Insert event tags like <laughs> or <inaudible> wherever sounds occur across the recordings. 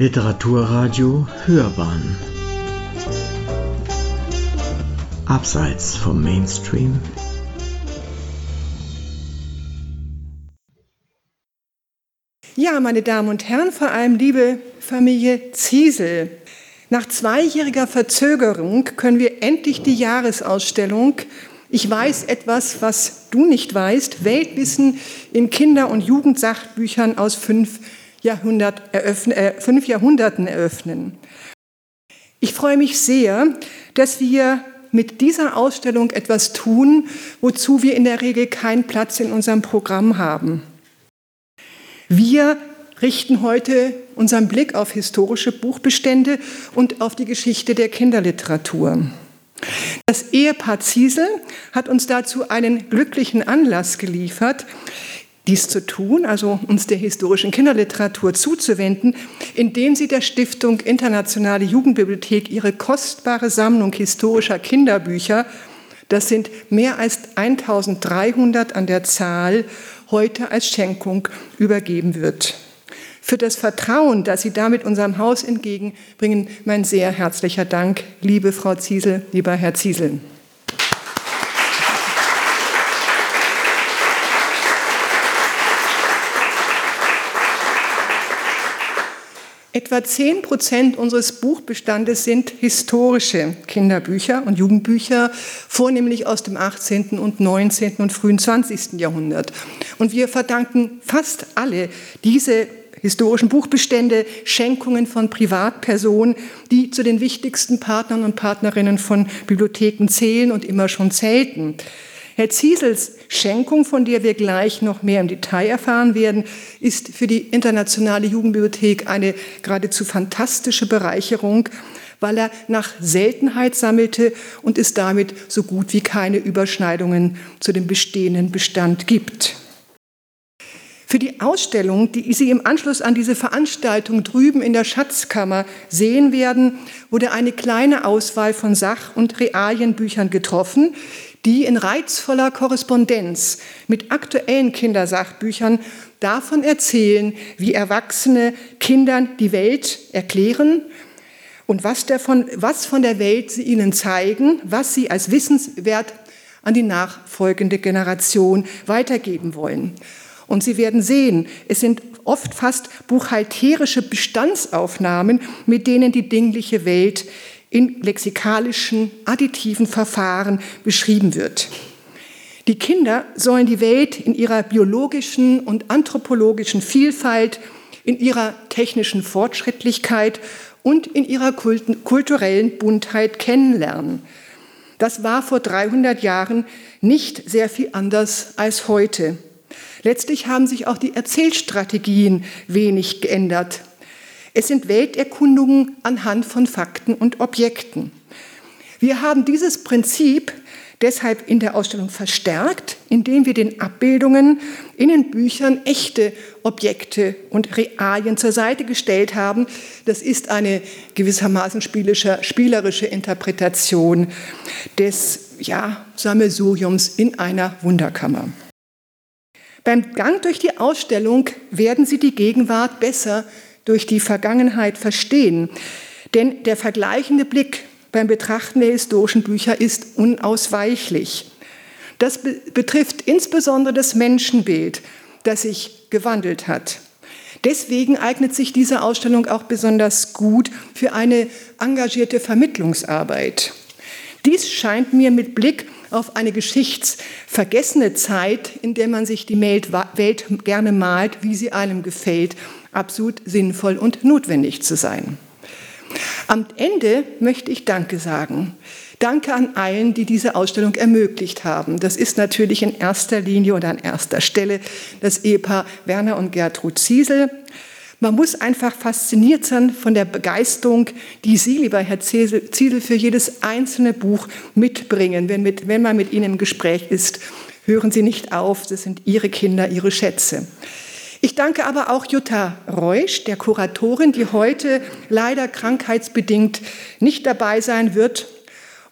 Literaturradio Hörbahn Abseits vom Mainstream Ja, meine Damen und Herren, vor allem liebe Familie Ziesel. Nach zweijähriger Verzögerung können wir endlich die Jahresausstellung Ich weiß etwas, was du nicht weißt, Weltwissen in Kinder- und Jugendsachbüchern aus fünf, Jahrhundert eröffnen, äh, fünf Jahrhunderten eröffnen. Ich freue mich sehr, dass wir mit dieser Ausstellung etwas tun, wozu wir in der Regel keinen Platz in unserem Programm haben. Wir richten heute unseren Blick auf historische Buchbestände und auf die Geschichte der Kinderliteratur. Das Ehepaar Ziesel hat uns dazu einen glücklichen Anlass geliefert, dies zu tun, also uns der historischen Kinderliteratur zuzuwenden, indem sie der Stiftung Internationale Jugendbibliothek ihre kostbare Sammlung historischer Kinderbücher, das sind mehr als 1300 an der Zahl, heute als Schenkung übergeben wird. Für das Vertrauen, das Sie damit unserem Haus entgegenbringen, mein sehr herzlicher Dank, liebe Frau Ziesel, lieber Herr Ziesel. Etwa 10 Prozent unseres Buchbestandes sind historische Kinderbücher und Jugendbücher, vornehmlich aus dem 18. und 19. und frühen 20. Jahrhundert. Und wir verdanken fast alle diese historischen Buchbestände, Schenkungen von Privatpersonen, die zu den wichtigsten Partnern und Partnerinnen von Bibliotheken zählen und immer schon zählten. Herr Ziesels Schenkung, von der wir gleich noch mehr im Detail erfahren werden, ist für die Internationale Jugendbibliothek eine geradezu fantastische Bereicherung, weil er nach Seltenheit sammelte und es damit so gut wie keine Überschneidungen zu dem bestehenden Bestand gibt. Für die Ausstellung, die Sie im Anschluss an diese Veranstaltung drüben in der Schatzkammer sehen werden, wurde eine kleine Auswahl von Sach- und Realienbüchern getroffen, die in reizvoller Korrespondenz mit aktuellen Kindersachbüchern davon erzählen, wie Erwachsene Kindern die Welt erklären und was, davon, was von der Welt sie ihnen zeigen, was sie als wissenswert an die nachfolgende Generation weitergeben wollen. Und Sie werden sehen, es sind oft fast buchhalterische Bestandsaufnahmen, mit denen die dingliche Welt in lexikalischen, additiven Verfahren beschrieben wird. Die Kinder sollen die Welt in ihrer biologischen und anthropologischen Vielfalt, in ihrer technischen Fortschrittlichkeit und in ihrer kulturellen Buntheit kennenlernen. Das war vor 300 Jahren nicht sehr viel anders als heute. Letztlich haben sich auch die Erzählstrategien wenig geändert. Es sind Welterkundungen anhand von Fakten und Objekten. Wir haben dieses Prinzip deshalb in der Ausstellung verstärkt, indem wir den Abbildungen in den Büchern echte Objekte und Realien zur Seite gestellt haben. Das ist eine gewissermaßen spielerische Interpretation des ja, Sammelsuriums in einer Wunderkammer. Beim Gang durch die Ausstellung werden Sie die Gegenwart besser durch die Vergangenheit verstehen. Denn der vergleichende Blick beim Betrachten der historischen Bücher ist unausweichlich. Das betrifft insbesondere das Menschenbild, das sich gewandelt hat. Deswegen eignet sich diese Ausstellung auch besonders gut für eine engagierte Vermittlungsarbeit. Dies scheint mir mit Blick auf eine geschichtsvergessene Zeit, in der man sich die Welt gerne malt, wie sie einem gefällt, absolut sinnvoll und notwendig zu sein. Am Ende möchte ich Danke sagen. Danke an allen, die diese Ausstellung ermöglicht haben. Das ist natürlich in erster Linie und an erster Stelle das Ehepaar Werner und Gertrud Ziesel. Man muss einfach fasziniert sein von der Begeisterung, die Sie, lieber Herr Ziesel, für jedes einzelne Buch mitbringen. Wenn, mit, wenn man mit Ihnen im Gespräch ist, hören Sie nicht auf, das sind Ihre Kinder, Ihre Schätze. Ich danke aber auch Jutta Reusch, der Kuratorin, die heute leider krankheitsbedingt nicht dabei sein wird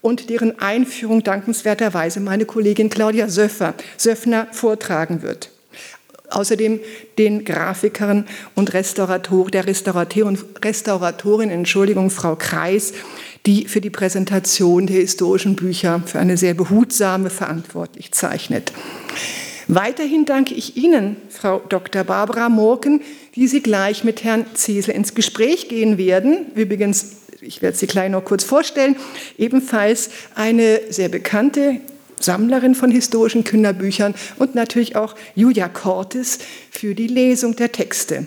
und deren Einführung dankenswerterweise meine Kollegin Claudia Söffer, Söffner vortragen wird. Außerdem den Grafikern und Restaurator, der Restaurateur und Restauratorin, Entschuldigung, Frau Kreis, die für die Präsentation der historischen Bücher für eine sehr behutsame verantwortlich zeichnet. Weiterhin danke ich Ihnen, Frau Dr. Barbara Morken, die Sie gleich mit Herrn Ziesel ins Gespräch gehen werden. Übrigens, ich werde Sie gleich noch kurz vorstellen, ebenfalls eine sehr bekannte Sammlerin von historischen Kinderbüchern und natürlich auch Julia Cortes für die Lesung der Texte.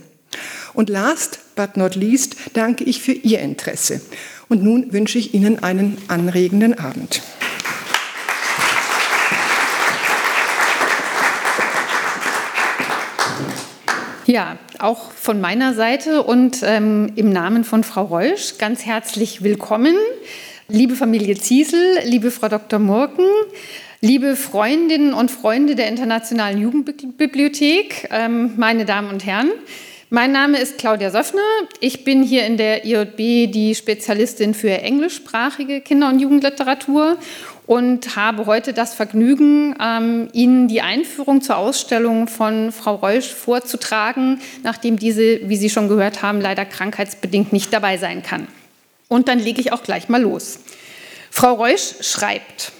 Und last but not least danke ich für Ihr Interesse. Und nun wünsche ich Ihnen einen anregenden Abend. Ja, auch von meiner Seite und ähm, im Namen von Frau Reusch ganz herzlich willkommen. Liebe Familie Ziesel, liebe Frau Dr. Murken, liebe Freundinnen und Freunde der Internationalen Jugendbibliothek, ähm, meine Damen und Herren. Mein Name ist Claudia Söffner. Ich bin hier in der IJB die Spezialistin für englischsprachige Kinder- und Jugendliteratur und habe heute das Vergnügen, ähm, Ihnen die Einführung zur Ausstellung von Frau Reusch vorzutragen, nachdem diese, wie Sie schon gehört haben, leider krankheitsbedingt nicht dabei sein kann. Und dann lege ich auch gleich mal los. Frau Reusch schreibt,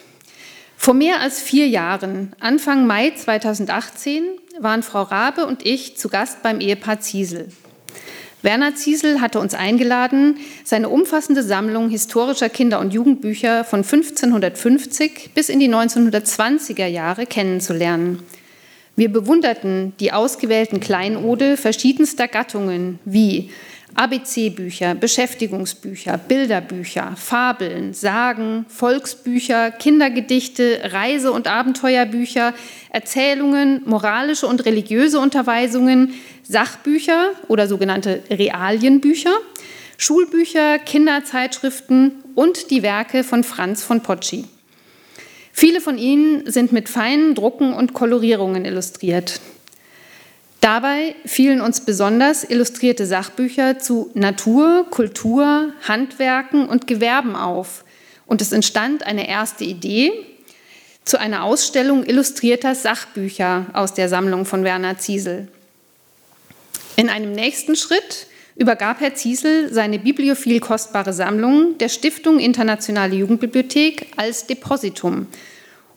vor mehr als vier Jahren, Anfang Mai 2018, waren Frau Rabe und ich zu Gast beim Ehepaar Ziesel. Werner Ziesel hatte uns eingeladen, seine umfassende Sammlung historischer Kinder- und Jugendbücher von 1550 bis in die 1920er Jahre kennenzulernen. Wir bewunderten die ausgewählten Kleinode verschiedenster Gattungen wie ABC-Bücher, Beschäftigungsbücher, Bilderbücher, Fabeln, Sagen, Volksbücher, Kindergedichte, Reise- und Abenteuerbücher, Erzählungen, moralische und religiöse Unterweisungen, Sachbücher oder sogenannte Realienbücher, Schulbücher, Kinderzeitschriften und die Werke von Franz von Potschi. Viele von ihnen sind mit feinen Drucken und Kolorierungen illustriert. Dabei fielen uns besonders illustrierte Sachbücher zu Natur, Kultur, Handwerken und Gewerben auf. Und es entstand eine erste Idee zu einer Ausstellung illustrierter Sachbücher aus der Sammlung von Werner Ziesel. In einem nächsten Schritt übergab Herr Ziesel seine bibliophil kostbare Sammlung der Stiftung Internationale Jugendbibliothek als Depositum.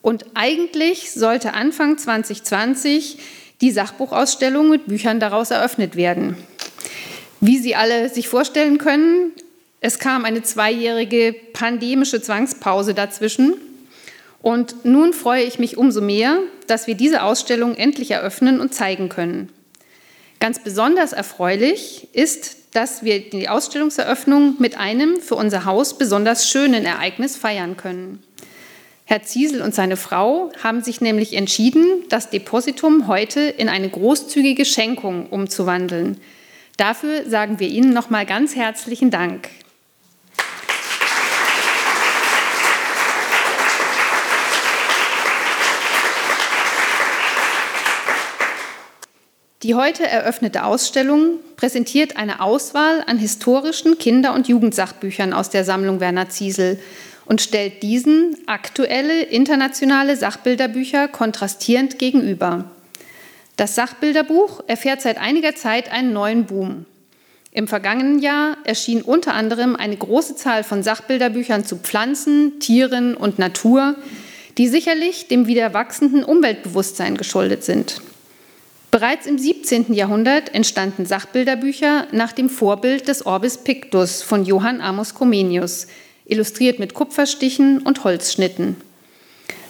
Und eigentlich sollte Anfang 2020 die Sachbuchausstellung mit Büchern daraus eröffnet werden. Wie Sie alle sich vorstellen können, es kam eine zweijährige pandemische Zwangspause dazwischen. Und nun freue ich mich umso mehr, dass wir diese Ausstellung endlich eröffnen und zeigen können. Ganz besonders erfreulich ist, dass wir die Ausstellungseröffnung mit einem für unser Haus besonders schönen Ereignis feiern können. Herr Ziesel und seine Frau haben sich nämlich entschieden, das Depositum heute in eine großzügige Schenkung umzuwandeln. Dafür sagen wir Ihnen nochmal ganz herzlichen Dank. Die heute eröffnete Ausstellung präsentiert eine Auswahl an historischen Kinder- und Jugendsachbüchern aus der Sammlung Werner Ziesel und stellt diesen aktuelle internationale Sachbilderbücher kontrastierend gegenüber. Das Sachbilderbuch erfährt seit einiger Zeit einen neuen Boom. Im vergangenen Jahr erschien unter anderem eine große Zahl von Sachbilderbüchern zu Pflanzen, Tieren und Natur, die sicherlich dem wieder wachsenden Umweltbewusstsein geschuldet sind. Bereits im 17. Jahrhundert entstanden Sachbilderbücher nach dem Vorbild des Orbis Pictus von Johann Amos Comenius, illustriert mit Kupferstichen und Holzschnitten.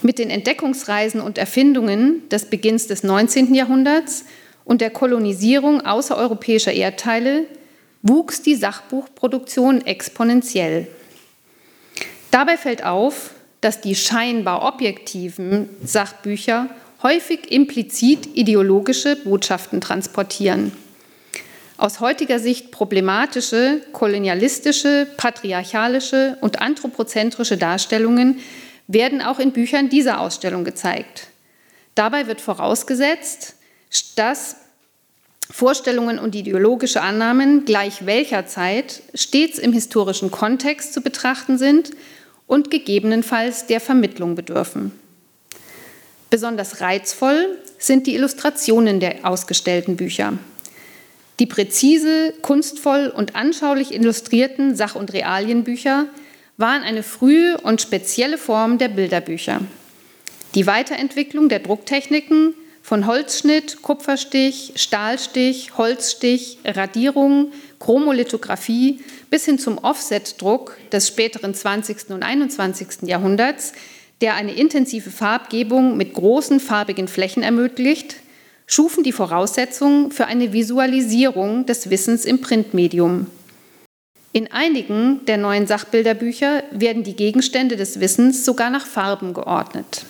Mit den Entdeckungsreisen und Erfindungen des Beginns des 19. Jahrhunderts und der Kolonisierung außereuropäischer Erdteile wuchs die Sachbuchproduktion exponentiell. Dabei fällt auf, dass die scheinbar objektiven Sachbücher häufig implizit ideologische Botschaften transportieren aus heutiger Sicht problematische, kolonialistische, patriarchalische und anthropozentrische Darstellungen werden auch in Büchern dieser Ausstellung gezeigt. Dabei wird vorausgesetzt, dass Vorstellungen und ideologische Annahmen gleich welcher Zeit stets im historischen Kontext zu betrachten sind und gegebenenfalls der Vermittlung bedürfen. Besonders reizvoll sind die Illustrationen der ausgestellten Bücher. Die präzise, kunstvoll und anschaulich illustrierten Sach- und Realienbücher waren eine frühe und spezielle Form der Bilderbücher. Die Weiterentwicklung der Drucktechniken von Holzschnitt, Kupferstich, Stahlstich, Holzstich, Radierung, Chromolithografie bis hin zum Offsetdruck des späteren 20. und 21. Jahrhunderts, der eine intensive Farbgebung mit großen farbigen Flächen ermöglicht, schufen die Voraussetzungen für eine Visualisierung des Wissens im Printmedium. In einigen der neuen Sachbilderbücher werden die Gegenstände des Wissens sogar nach Farben geordnet.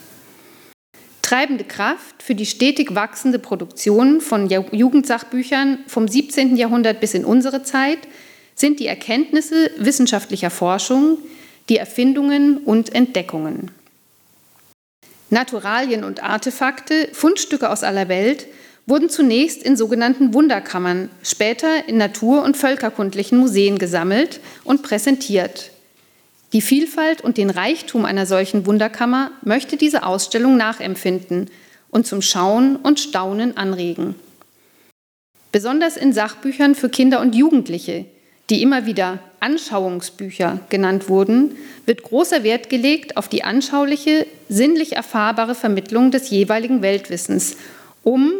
Treibende Kraft für die stetig wachsende Produktion von Jugendsachbüchern vom 17. Jahrhundert bis in unsere Zeit sind die Erkenntnisse wissenschaftlicher Forschung, die Erfindungen und Entdeckungen. Naturalien und Artefakte, Fundstücke aus aller Welt wurden zunächst in sogenannten Wunderkammern, später in natur- und völkerkundlichen Museen gesammelt und präsentiert. Die Vielfalt und den Reichtum einer solchen Wunderkammer möchte diese Ausstellung nachempfinden und zum Schauen und Staunen anregen. Besonders in Sachbüchern für Kinder und Jugendliche, die immer wieder Anschauungsbücher genannt wurden, wird großer Wert gelegt auf die anschauliche, sinnlich erfahrbare Vermittlung des jeweiligen Weltwissens, um,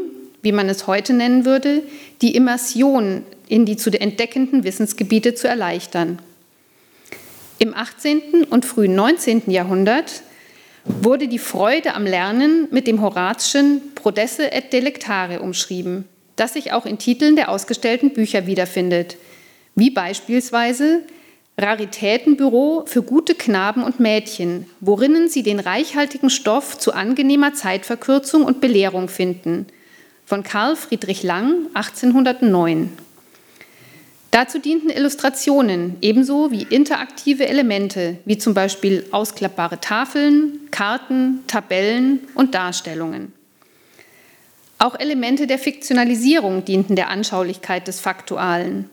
wie man es heute nennen würde, die Immersion in die zu entdeckenden Wissensgebiete zu erleichtern. Im 18. und frühen 19. Jahrhundert wurde die Freude am Lernen mit dem Horatschen Prodesse et Delectare umschrieben, das sich auch in Titeln der ausgestellten Bücher wiederfindet, wie beispielsweise Raritätenbüro für gute Knaben und Mädchen, worinnen sie den reichhaltigen Stoff zu angenehmer Zeitverkürzung und Belehrung finden, von Karl Friedrich Lang 1809. Dazu dienten Illustrationen ebenso wie interaktive Elemente, wie zum Beispiel ausklappbare Tafeln, Karten, Tabellen und Darstellungen. Auch Elemente der Fiktionalisierung dienten der Anschaulichkeit des Faktualen.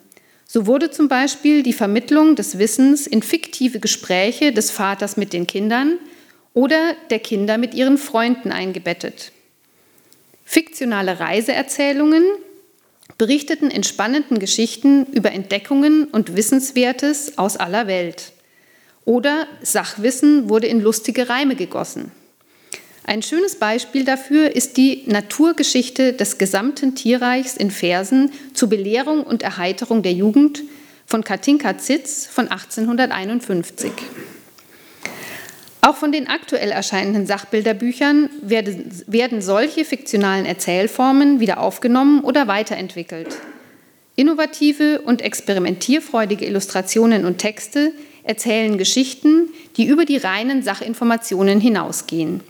So wurde zum Beispiel die Vermittlung des Wissens in fiktive Gespräche des Vaters mit den Kindern oder der Kinder mit ihren Freunden eingebettet. Fiktionale Reiseerzählungen berichteten in spannenden Geschichten über Entdeckungen und Wissenswertes aus aller Welt. Oder Sachwissen wurde in lustige Reime gegossen. Ein schönes Beispiel dafür ist die Naturgeschichte des gesamten Tierreichs in Versen zur Belehrung und Erheiterung der Jugend von Katinka Zitz von 1851. Auch von den aktuell erscheinenden Sachbilderbüchern werden, solche fiktionalen Erzählformen wieder aufgenommen oder weiterentwickelt. Innovative und experimentierfreudige Illustrationen und Texte erzählen Geschichten, die über die reinen Sachinformationen hinausgehen.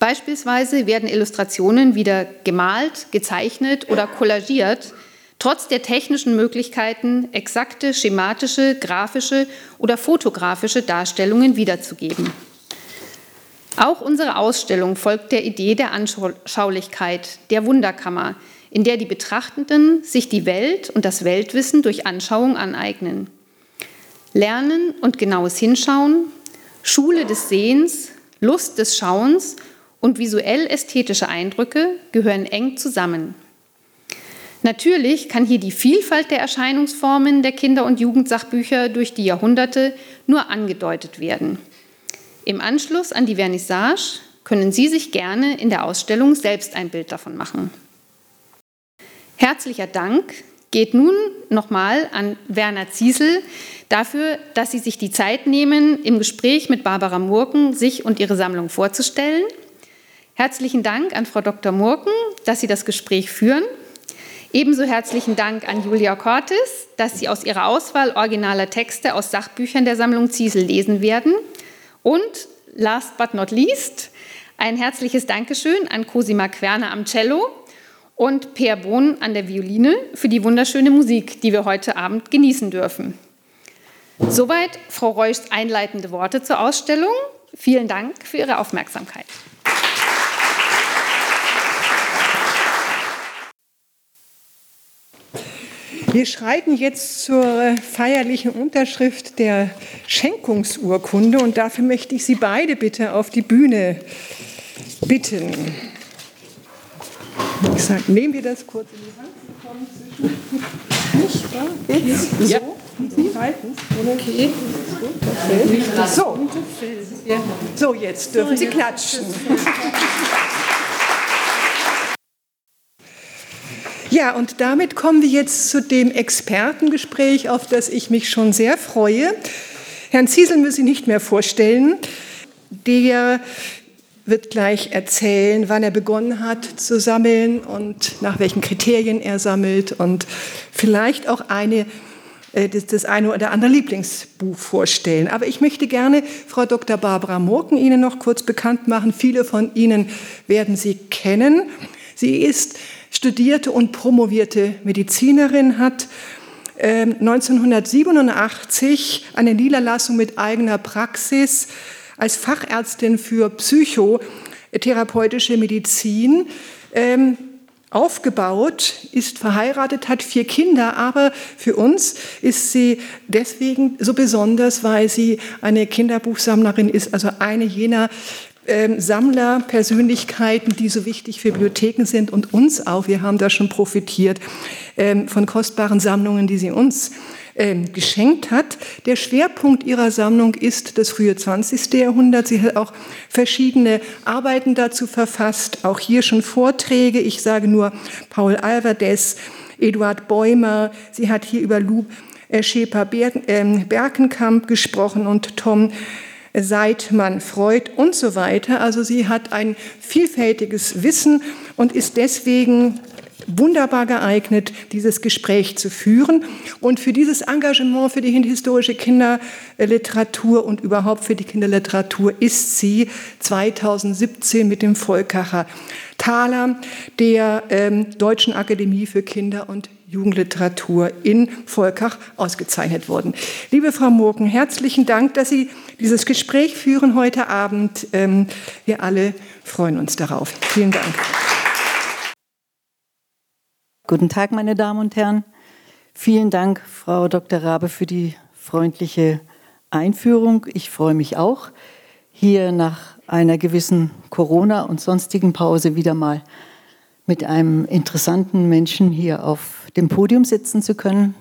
Beispielsweise werden Illustrationen wieder gemalt, gezeichnet oder kollagiert, trotz der technischen Möglichkeiten, exakte schematische, grafische oder fotografische Darstellungen wiederzugeben. Auch unsere Ausstellung folgt der Idee der Anschaulichkeit, der Wunderkammer, in der die Betrachtenden sich die Welt und das Weltwissen durch Anschauung aneignen. Lernen und genaues Hinschauen, Schule des Sehens, Lust des Schauens und visuell-ästhetische Eindrücke gehören eng zusammen. Natürlich kann hier die Vielfalt der Erscheinungsformen der Kinder- und Jugendsachbücher durch die Jahrhunderte nur angedeutet werden. Im Anschluss an die Vernissage können Sie sich gerne in der Ausstellung selbst ein Bild davon machen. Herzlicher Dank geht nun nochmal an Werner Ziesel dafür, dass Sie sich die Zeit nehmen, im Gespräch mit Barbara Murken sich und ihre Sammlung vorzustellen. Herzlichen Dank an Frau Dr. Murken, dass Sie das Gespräch führen. Ebenso herzlichen Dank an Julia Cortes, dass Sie aus ihrer Auswahl originaler Texte aus Sachbüchern der Sammlung Ziesel lesen werden. Und last but not least, ein herzliches Dankeschön an Cosima Querner am Cello und Per Bohn an der Violine für die wunderschöne Musik, die wir heute Abend genießen dürfen. Soweit Frau Reuschs einleitende Worte zur Ausstellung. Vielen Dank für Ihre Aufmerksamkeit. Wir schreiten jetzt zur feierlichen Unterschrift der Schenkungsurkunde und dafür möchte ich Sie beide bitte auf die Bühne bitten. Ich sage, nehmen wir das kurz in die Hand. Sie kommen zwischen. Nicht wahr? Geht's? Ja. So? Sie halten Okay. So. so, jetzt dürfen Sie klatschen. <laughs> Ja, und damit kommen wir jetzt zu dem Expertengespräch, auf das ich mich schon sehr freue. Herrn Ziesel müssen Sie nicht mehr vorstellen. Der wird gleich erzählen, wann er begonnen hat zu sammeln und nach welchen Kriterien er sammelt und vielleicht auch eine, äh, das, das eine oder andere Lieblingsbuch vorstellen. Aber ich möchte gerne Frau Dr. Barbara Murken Ihnen noch kurz bekannt machen. Viele von Ihnen werden sie kennen. Sie ist studierte und promovierte Medizinerin, hat 1987 ähm, eine Niederlassung mit eigener Praxis als Fachärztin für psychotherapeutische Medizin ähm, aufgebaut, ist verheiratet, hat vier Kinder, aber für uns ist sie deswegen so besonders, weil sie eine Kinderbuchsammlerin ist, also eine jener ähm, Sammlerpersönlichkeiten, die so wichtig für Bibliotheken sind und uns auch. Wir haben da schon profitiert ähm, von kostbaren Sammlungen, die sie uns ähm, geschenkt hat. Der Schwerpunkt ihrer Sammlung ist das frühe 20. Jahrhundert. Sie hat auch verschiedene Arbeiten dazu verfasst, auch hier schon Vorträge. Ich sage nur Paul Alvarez, Eduard Bäumer. Sie hat hier über Lou äh, Schäper-Berkenkamp gesprochen und Tom Seidmann, Freud und so weiter. Also sie hat ein vielfältiges Wissen und ist deswegen wunderbar geeignet, dieses Gespräch zu führen. Und für dieses Engagement für die historische Kinderliteratur und überhaupt für die Kinderliteratur ist sie 2017 mit dem Volkacher Thaler der ähm, Deutschen Akademie für Kinder- und Jugendliteratur in Volkach ausgezeichnet worden. Liebe Frau Murken, herzlichen Dank, dass Sie dieses Gespräch führen heute Abend. Ähm, wir alle freuen uns darauf. Vielen Dank. Guten Tag, meine Damen und Herren. Vielen Dank, Frau Dr. Rabe, für die freundliche Einführung. Ich freue mich auch, hier nach einer gewissen Corona- und sonstigen Pause wieder mal mit einem interessanten Menschen hier auf dem Podium sitzen zu können,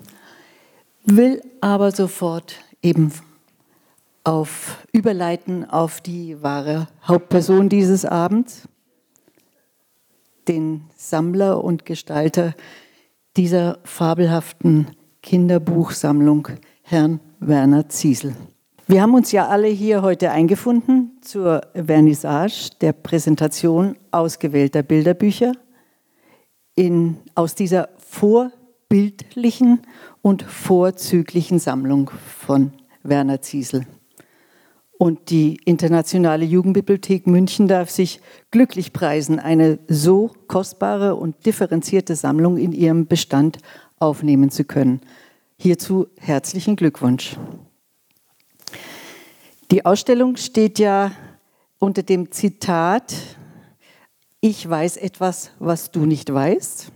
will aber sofort eben auf überleiten auf die wahre Hauptperson dieses Abends, den Sammler und Gestalter dieser fabelhaften Kinderbuchsammlung, Herrn Werner Ziesel. Wir haben uns ja alle hier heute eingefunden zur Vernissage der Präsentation ausgewählter Bilderbücher in, aus dieser vorbildlichen und vorzüglichen Sammlung von Werner Ziesel. Und die Internationale Jugendbibliothek München darf sich glücklich preisen, eine so kostbare und differenzierte Sammlung in ihrem Bestand aufnehmen zu können. Hierzu herzlichen Glückwunsch. Die Ausstellung steht ja unter dem Zitat ich weiß etwas, was du nicht weißt.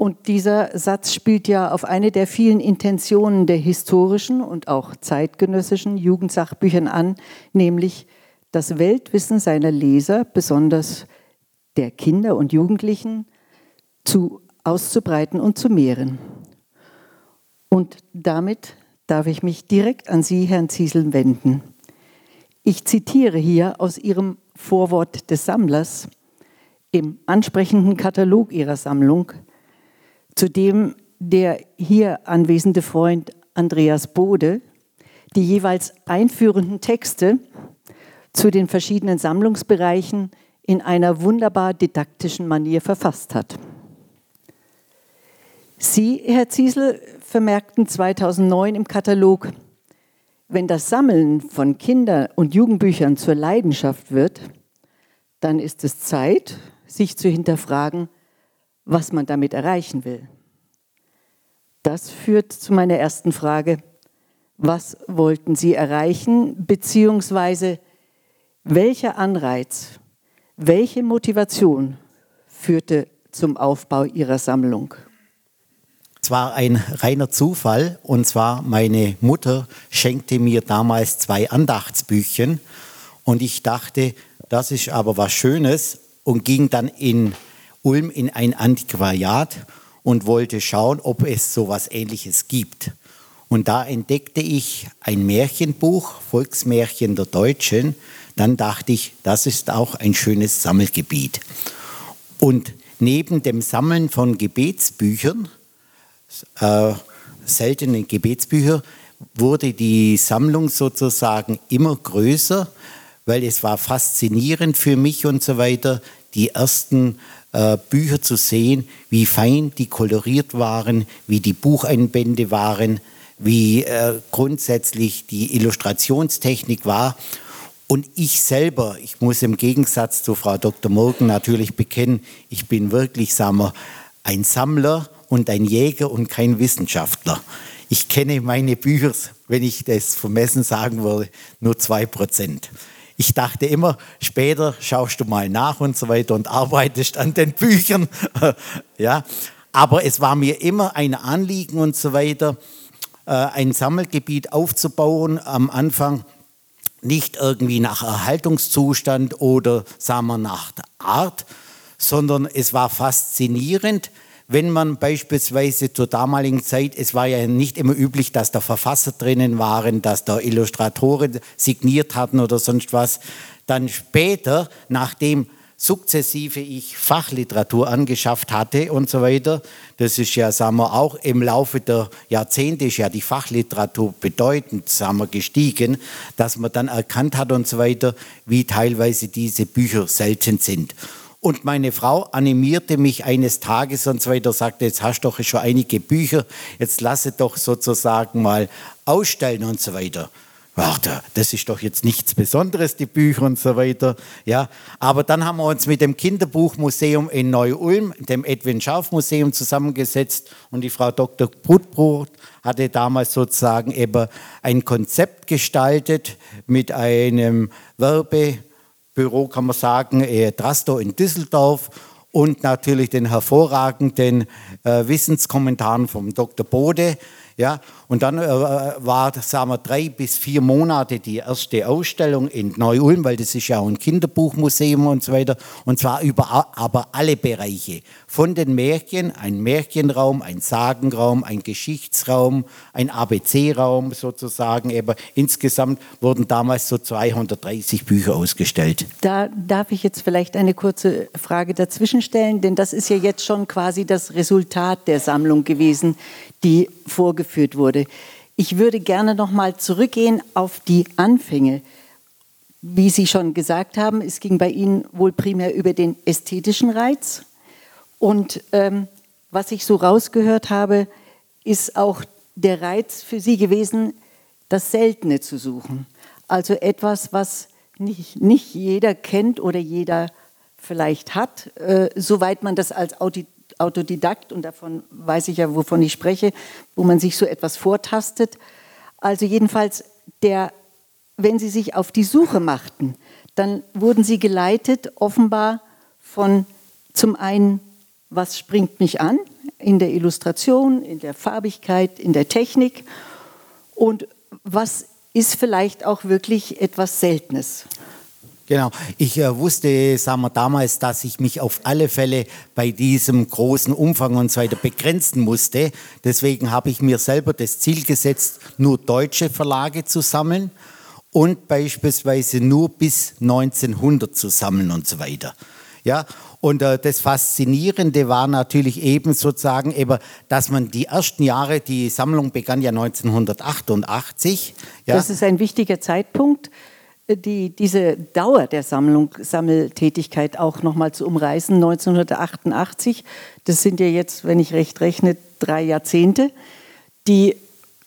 Und dieser Satz spielt ja auf eine der vielen Intentionen der historischen und auch zeitgenössischen Jugendsachbüchern an, nämlich das Weltwissen seiner Leser, besonders der Kinder und Jugendlichen, zu auszubreiten und zu mehren. Und damit darf ich mich direkt an Sie, Herrn Ziesel, wenden. Ich zitiere hier aus Ihrem Vorwort des Sammlers im ansprechenden Katalog ihrer Sammlung, zu dem der hier anwesende Freund Andreas Bode die jeweils einführenden Texte zu den verschiedenen Sammlungsbereichen in einer wunderbar didaktischen Manier verfasst hat. Sie, Herr Ziesel, vermerkten 2009 im Katalog, wenn das Sammeln von Kinder- und Jugendbüchern zur Leidenschaft wird, dann ist es Zeit, sich zu hinterfragen, was man damit erreichen will. Das führt zu meiner ersten Frage. Was wollten Sie erreichen, beziehungsweise welcher Anreiz, welche Motivation führte zum Aufbau Ihrer Sammlung? Es war ein reiner Zufall und zwar meine Mutter schenkte mir damals zwei Andachtsbüchchen und ich dachte, das ist aber was Schönes und ging dann in Ulm in ein Antiquariat und wollte schauen, ob es so etwas Ähnliches gibt. Und da entdeckte ich ein Märchenbuch, Volksmärchen der Deutschen. Dann dachte ich, das ist auch ein schönes Sammelgebiet. Und neben dem Sammeln von Gebetsbüchern, äh, seltenen Gebetsbücher, wurde die Sammlung sozusagen immer größer, weil es war faszinierend für mich und so weiter, die ersten äh, Bücher zu sehen, wie fein die koloriert waren, wie die Bucheinbände waren, wie äh, grundsätzlich die Illustrationstechnik war. Und ich selber, ich muss im Gegensatz zu Frau Dr. Morgen natürlich bekennen, ich bin wirklich, sagen wir, ein Sammler und ein Jäger und kein Wissenschaftler. Ich kenne meine Bücher, wenn ich das vermessen sagen würde, nur zwei Prozent. Ich dachte immer, später schaust du mal nach und so weiter und arbeitest an den Büchern. <laughs> ja, aber es war mir immer ein Anliegen und so weiter, äh, ein Sammelgebiet aufzubauen am Anfang nicht irgendwie nach Erhaltungszustand oder sagen wir nach Art, sondern es war faszinierend, wenn man beispielsweise zur damaligen Zeit, es war ja nicht immer üblich, dass da Verfasser drinnen waren, dass da Illustratoren signiert hatten oder sonst was, dann später, nachdem sukzessive ich Fachliteratur angeschafft hatte und so weiter. Das ist ja, sagen wir, auch im Laufe der Jahrzehnte ist ja die Fachliteratur bedeutend, sagen wir, gestiegen, dass man dann erkannt hat und so weiter, wie teilweise diese Bücher selten sind. Und meine Frau animierte mich eines Tages und so weiter, sagte, jetzt hast du doch schon einige Bücher, jetzt lasse doch sozusagen mal ausstellen und so weiter. Ach, das ist doch jetzt nichts Besonderes, die Bücher und so weiter. Ja, aber dann haben wir uns mit dem Kinderbuchmuseum in Neu-Ulm, dem Edwin Scharf Museum zusammengesetzt und die Frau Dr. Brutbrot hatte damals sozusagen eben ein Konzept gestaltet mit einem Werbe Büro, kann man sagen, äh, Drasto in Düsseldorf und natürlich den hervorragenden äh, Wissenskommentaren vom Dr. Bode. Ja, und dann äh, war, sagen wir, drei bis vier Monate die erste Ausstellung in Neu-Ulm, weil das ist ja auch ein Kinderbuchmuseum und so weiter. Und zwar über aber alle Bereiche. Von den Märchen, ein Märchenraum, ein Sagenraum, ein Geschichtsraum, ein ABC-Raum sozusagen. Aber insgesamt wurden damals so 230 Bücher ausgestellt. Da darf ich jetzt vielleicht eine kurze Frage dazwischen stellen, denn das ist ja jetzt schon quasi das Resultat der Sammlung gewesen, die vorgeführt wurde wurde. Ich würde gerne noch mal zurückgehen auf die Anfänge. Wie Sie schon gesagt haben, es ging bei Ihnen wohl primär über den ästhetischen Reiz. Und ähm, was ich so rausgehört habe, ist auch der Reiz für Sie gewesen, das Seltene zu suchen. Also etwas, was nicht, nicht jeder kennt oder jeder vielleicht hat, äh, soweit man das als Autodidakt, und davon weiß ich ja, wovon ich spreche, wo man sich so etwas vortastet. Also jedenfalls, der, wenn Sie sich auf die Suche machten, dann wurden Sie geleitet offenbar von zum einen, was springt mich an in der Illustration, in der Farbigkeit, in der Technik und was ist vielleicht auch wirklich etwas Seltenes. Genau. Ich äh, wusste, sagen wir damals, dass ich mich auf alle Fälle bei diesem großen Umfang und so weiter begrenzen musste. Deswegen habe ich mir selber das Ziel gesetzt, nur deutsche Verlage zu sammeln und beispielsweise nur bis 1900 zu sammeln und so weiter. Ja, und äh, das Faszinierende war natürlich eben sozusagen, eben, dass man die ersten Jahre, die Sammlung begann ja 1988. Ja. Das ist ein wichtiger Zeitpunkt die, diese Dauer der Sammlung, Sammeltätigkeit auch nochmal zu umreißen. 1988, das sind ja jetzt, wenn ich recht rechne, drei Jahrzehnte, die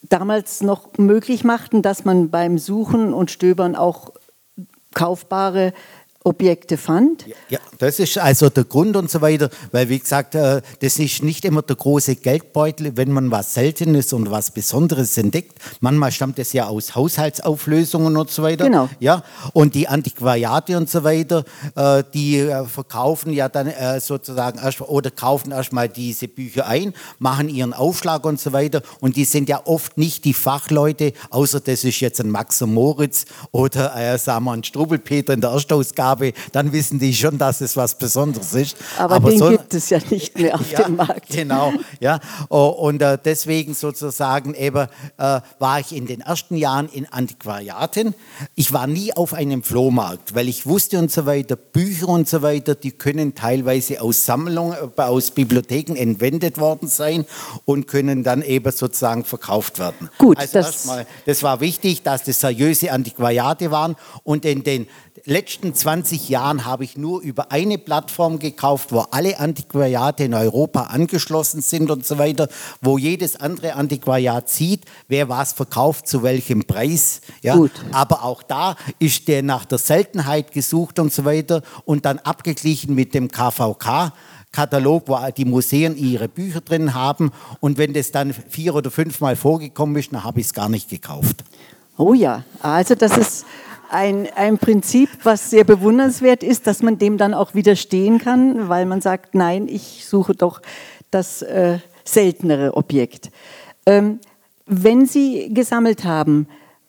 damals noch möglich machten, dass man beim Suchen und Stöbern auch kaufbare Objekte fand. Ja, das ist also der Grund und so weiter, weil wie gesagt, äh, das ist nicht immer der große Geldbeutel, wenn man was Seltenes und was Besonderes entdeckt. Manchmal stammt es ja aus Haushaltsauflösungen und so weiter. Genau. Ja, und die Antiquariate und so weiter, äh, die äh, verkaufen ja dann sozusagen erst oder kaufen erstmal diese Bücher ein, machen ihren Aufschlag und so weiter. Und die sind ja oft nicht die Fachleute, außer das ist jetzt ein Max und Moritz oder äh, sagen wir ein Strubelpeter in der Erstausgabe habe, dann wissen die schon, dass es was Besonderes ist. Aber, Aber den so, gibt es ja nicht mehr auf ja, dem Markt. Genau, ja. Und äh, deswegen sozusagen eben äh, war ich in den ersten Jahren in Antiquariaten. Ich war nie auf einem Flohmarkt, weil ich wusste und so weiter, Bücher und so weiter, die können teilweise aus Sammlungen, äh, aus Bibliotheken entwendet worden sein und können dann eben sozusagen verkauft werden. Gut, also das, erstmal, das war wichtig, dass das seriöse Antiquariate waren und in den letzten 20 Jahren habe ich nur über eine Plattform gekauft, wo alle Antiquariate in Europa angeschlossen sind und so weiter, wo jedes andere Antiquariat sieht, wer was verkauft, zu welchem Preis. Ja. Gut. Aber auch da ist der nach der Seltenheit gesucht und so weiter und dann abgeglichen mit dem KVK. Katalog, wo die Museen ihre Bücher drin haben. Und wenn das dann vier oder fünfmal vorgekommen ist, dann habe ich es gar nicht gekauft. Oh ja, also das ist ein, ein Prinzip, was sehr bewundernswert ist, dass man dem dann auch widerstehen kann, weil man sagt, nein, ich suche doch das äh, seltenere Objekt. Ähm, wenn Sie gesammelt haben,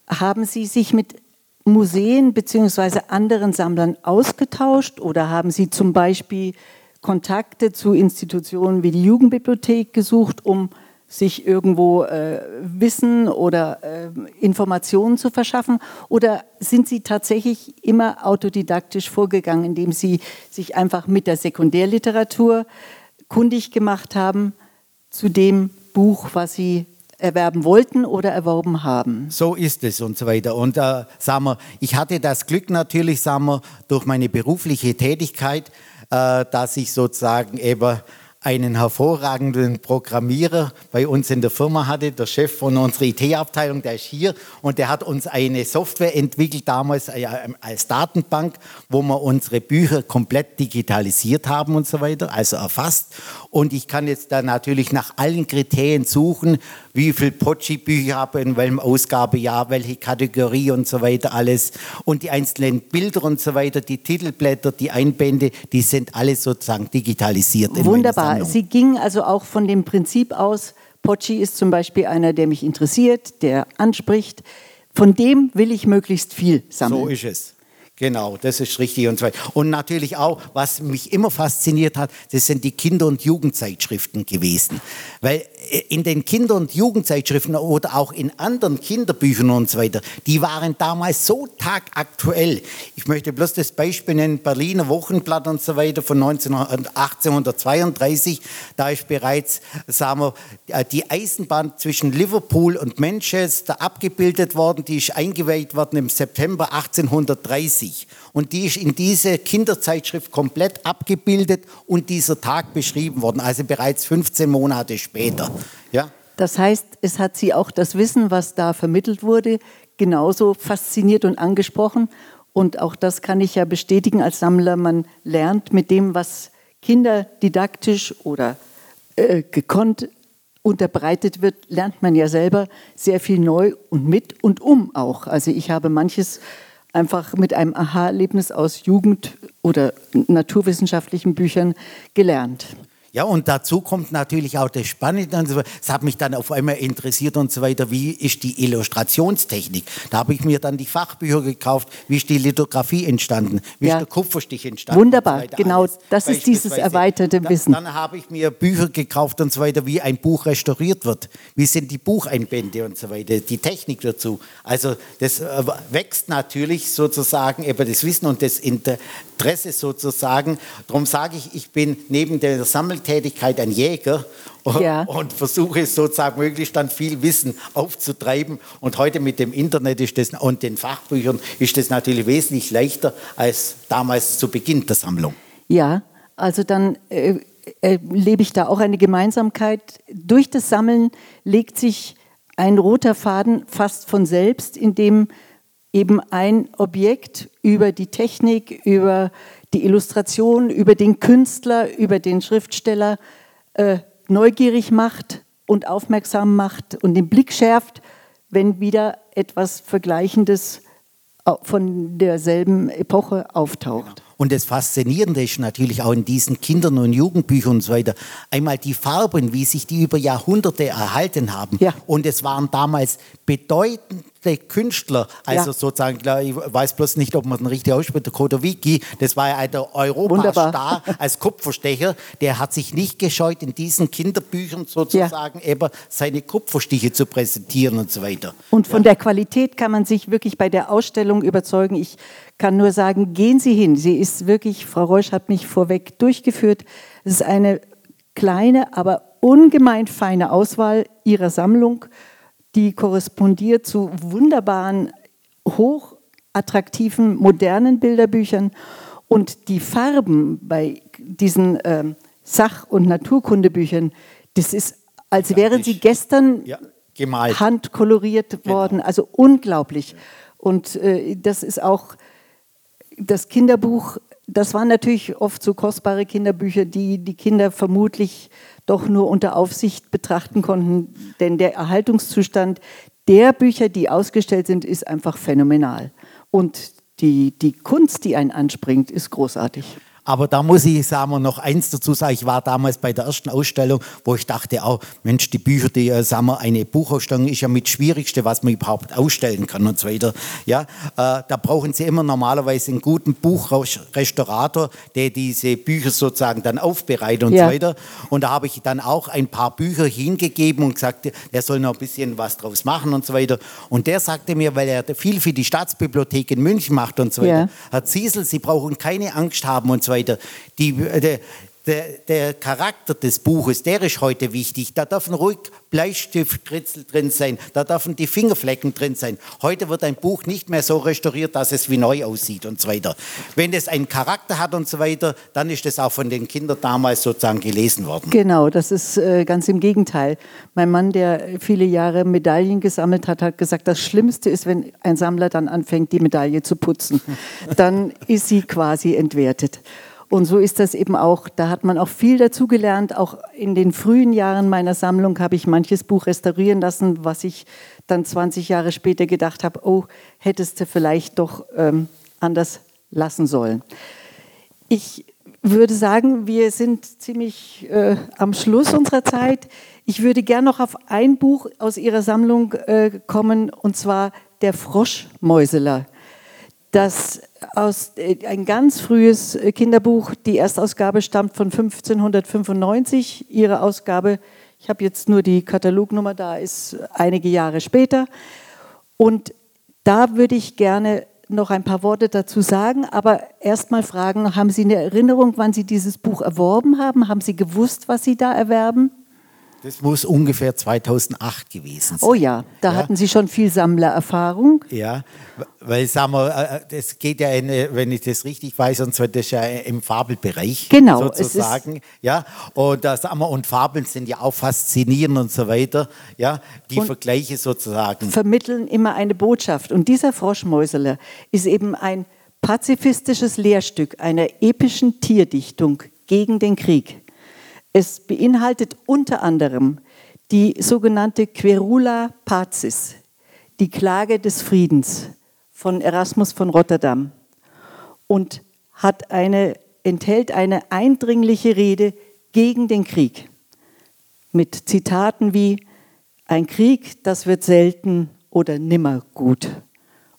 haben Sie sich mit Museen bzw. anderen Sammlern ausgetauscht oder haben Sie zum Beispiel Kontakte zu Institutionen wie die Jugendbibliothek gesucht, um sich irgendwo äh, Wissen oder äh, Informationen zu verschaffen? Oder sind Sie tatsächlich immer autodidaktisch vorgegangen, indem Sie sich einfach mit der Sekundärliteratur kundig gemacht haben zu dem Buch, was Sie erwerben wollten oder erworben haben. So ist es und so weiter. Und äh, sagen wir, ich hatte das Glück natürlich, sagen wir, durch meine berufliche Tätigkeit, äh, dass ich sozusagen eben einen hervorragenden Programmierer bei uns in der Firma hatte, der Chef von unserer IT-Abteilung, der ist hier und der hat uns eine Software entwickelt, damals äh, als Datenbank, wo wir unsere Bücher komplett digitalisiert haben und so weiter, also erfasst. Und ich kann jetzt da natürlich nach allen Kriterien suchen, wie viel Pochi-Bücher habe in welchem Ausgabejahr, welche Kategorie und so weiter alles. Und die einzelnen Bilder und so weiter, die Titelblätter, die Einbände, die sind alle sozusagen digitalisiert. Wunderbar. Sie ging also auch von dem Prinzip aus, Pochi ist zum Beispiel einer, der mich interessiert, der anspricht. Von dem will ich möglichst viel sammeln. So ist es. Genau, das ist richtig und weiter. Und natürlich auch, was mich immer fasziniert hat, das sind die Kinder- und Jugendzeitschriften gewesen. Weil in den Kinder- und Jugendzeitschriften oder auch in anderen Kinderbüchern und so weiter, die waren damals so tagaktuell. Ich möchte bloß das Beispiel nennen, Berliner Wochenblatt und so weiter von 1832. Da ist bereits, sagen wir, die Eisenbahn zwischen Liverpool und Manchester abgebildet worden. Die ist eingeweiht worden im September 1830. Und die ist in diese Kinderzeitschrift komplett abgebildet und dieser Tag beschrieben worden, also bereits 15 Monate später. Ja? Das heißt, es hat Sie auch das Wissen, was da vermittelt wurde, genauso fasziniert und angesprochen. Und auch das kann ich ja bestätigen als Sammler. Man lernt mit dem, was Kinder didaktisch oder äh, gekonnt unterbreitet wird, lernt man ja selber sehr viel neu und mit und um auch. Also ich habe manches einfach mit einem Aha-Erlebnis aus Jugend- oder naturwissenschaftlichen Büchern gelernt. Ja, und dazu kommt natürlich auch das Spannende. Es hat mich dann auf einmal interessiert und so weiter, wie ist die Illustrationstechnik? Da habe ich mir dann die Fachbücher gekauft, wie ist die Lithografie entstanden, wie ja. ist der Kupferstich entstanden. Wunderbar, so genau, alles. das ist dieses erweiterte Wissen. Dann, dann habe ich mir Bücher gekauft und so weiter, wie ein Buch restauriert wird, wie sind die Bucheinbände und so weiter, die Technik dazu. Also das äh, wächst natürlich sozusagen eben das Wissen und das Interesse sozusagen. Darum sage ich, ich bin neben der Sammel Tätigkeit ein Jäger und, <laughs> ja. und versuche sozusagen möglichst dann viel Wissen aufzutreiben. Und heute mit dem Internet ist das, und den Fachbüchern ist das natürlich wesentlich leichter als damals zu Beginn der Sammlung. Ja, also dann äh, erlebe ich da auch eine Gemeinsamkeit. Durch das Sammeln legt sich ein roter Faden fast von selbst, indem eben ein Objekt über die Technik, über die Illustration über den Künstler, über den Schriftsteller äh, neugierig macht und aufmerksam macht und den Blick schärft, wenn wieder etwas Vergleichendes von derselben Epoche auftaucht. Und das Faszinierende ist natürlich auch in diesen Kindern- und Jugendbüchern und so weiter, einmal die Farben, wie sich die über Jahrhunderte erhalten haben. Ja. Und es waren damals bedeutend erste Künstler, also Ja. sozusagen, ich weiß bloß nicht, ob man den richtig ausspricht, der Kodowicki, das war ja Wunderbar. Europastar <laughs> als Kupferstecher, der hat sich nicht gescheut, in diesen Kinderbüchern sozusagen eben seine Kupferstiche zu präsentieren und so weiter. Und von der Qualität kann man sich wirklich bei der Ausstellung überzeugen. Ich kann nur sagen, gehen Sie hin. Sie ist wirklich, Frau Reusch hat mich vorweg durchgeführt. Es ist eine kleine, aber ungemein feine Auswahl Ihrer Sammlung, die korrespondiert zu wunderbaren, hochattraktiven, modernen Bilderbüchern. Und die Farben bei diesen ähm, Sach- und Naturkundebüchern, das ist, als wären sie gestern Ja, gemalt. handkoloriert worden. Also unglaublich. Und äh, das ist auch das Kinderbuch. Das waren natürlich oft so kostbare Kinderbücher, die die Kinder vermutlich doch nur unter Aufsicht betrachten konnten. Denn der Erhaltungszustand der Bücher, die ausgestellt sind, ist einfach phänomenal. Und die, die Kunst, die einen anspringt, ist großartig. Aber da muss ich sagen, wir noch eins dazu sagen. Ich war damals bei der ersten Ausstellung, wo ich dachte, oh, Mensch, die Bücher, die äh, sagen wir, eine Buchausstellung ist ja mit Schwierigste, was man überhaupt ausstellen kann und so weiter. Ja, äh, da brauchen Sie immer normalerweise einen guten Buchrestaurator, der diese Bücher sozusagen dann aufbereitet und Ja. so weiter. Und da habe ich dann auch ein paar Bücher hingegeben und gesagt, der soll noch ein bisschen was draus machen und so weiter. Und der sagte mir, weil er viel für die Staatsbibliothek in München macht und so weiter, Ja. Herr Ziesel, Sie brauchen keine Angst haben und so weiter. Die, der, der, der Charakter des Buches, der ist heute wichtig. Da dürfen ruhig Bleistiftkritzel drin sein, da dürfen die Fingerflecken drin sein. Heute wird ein Buch nicht mehr so restauriert, dass es wie neu aussieht und so weiter. Wenn es einen Charakter hat und so weiter, dann ist es auch von den Kindern damals sozusagen gelesen worden. Genau, das ist äh, ganz im Gegenteil. Mein Mann, der viele Jahre Medaillen gesammelt hat, hat gesagt, das Schlimmste ist, wenn ein Sammler dann anfängt, die Medaille zu putzen. <laughs> Dann ist sie quasi entwertet. Und so ist das eben auch. Da hat man auch viel dazugelernt. Auch in den frühen Jahren meiner Sammlung habe ich manches Buch restaurieren lassen, was ich dann 20 Jahre später gedacht habe, oh, hättest du vielleicht doch ähm, anders lassen sollen. Ich würde sagen, wir sind ziemlich äh, am Schluss unserer Zeit. Ich würde gern noch auf ein Buch aus Ihrer Sammlung äh, kommen, und zwar Der Froschmäuseler. Das aus äh, ein ganz frühes äh, Kinderbuch. Die Erstausgabe stammt von 1595. Ihre Ausgabe, ich habe jetzt nur die Katalognummer, da ist einige Jahre später. Und da würde ich gerne noch ein paar Worte dazu sagen, aber erst mal fragen, haben Sie eine Erinnerung, wann Sie dieses Buch erworben haben? Haben Sie gewusst, was Sie da erwerben? Das muss ungefähr 2008 gewesen sein. Oh ja, da Ja. hatten Sie schon viel Sammlererfahrung. Ja, weil sagen wir, äh, das geht ja, in, äh, wenn ich das richtig weiß, und zwar das ist ja im Fabelbereich Genau, sozusagen. Ja, und da sagen wir, und Fabeln sind ja auch faszinierend und so weiter. Ja, die Und- Vergleiche sozusagen. vermitteln immer eine Botschaft. Und dieser Froschmäuseler ist eben ein pazifistisches Lehrstück einer epischen Tierdichtung gegen den Krieg. Es beinhaltet unter anderem die sogenannte Querula Pazis, die Klage des Friedens von Erasmus von Rotterdam und hat eine, enthält eine eindringliche Rede gegen den Krieg mit Zitaten wie ein Krieg, das wird selten oder nimmer gut.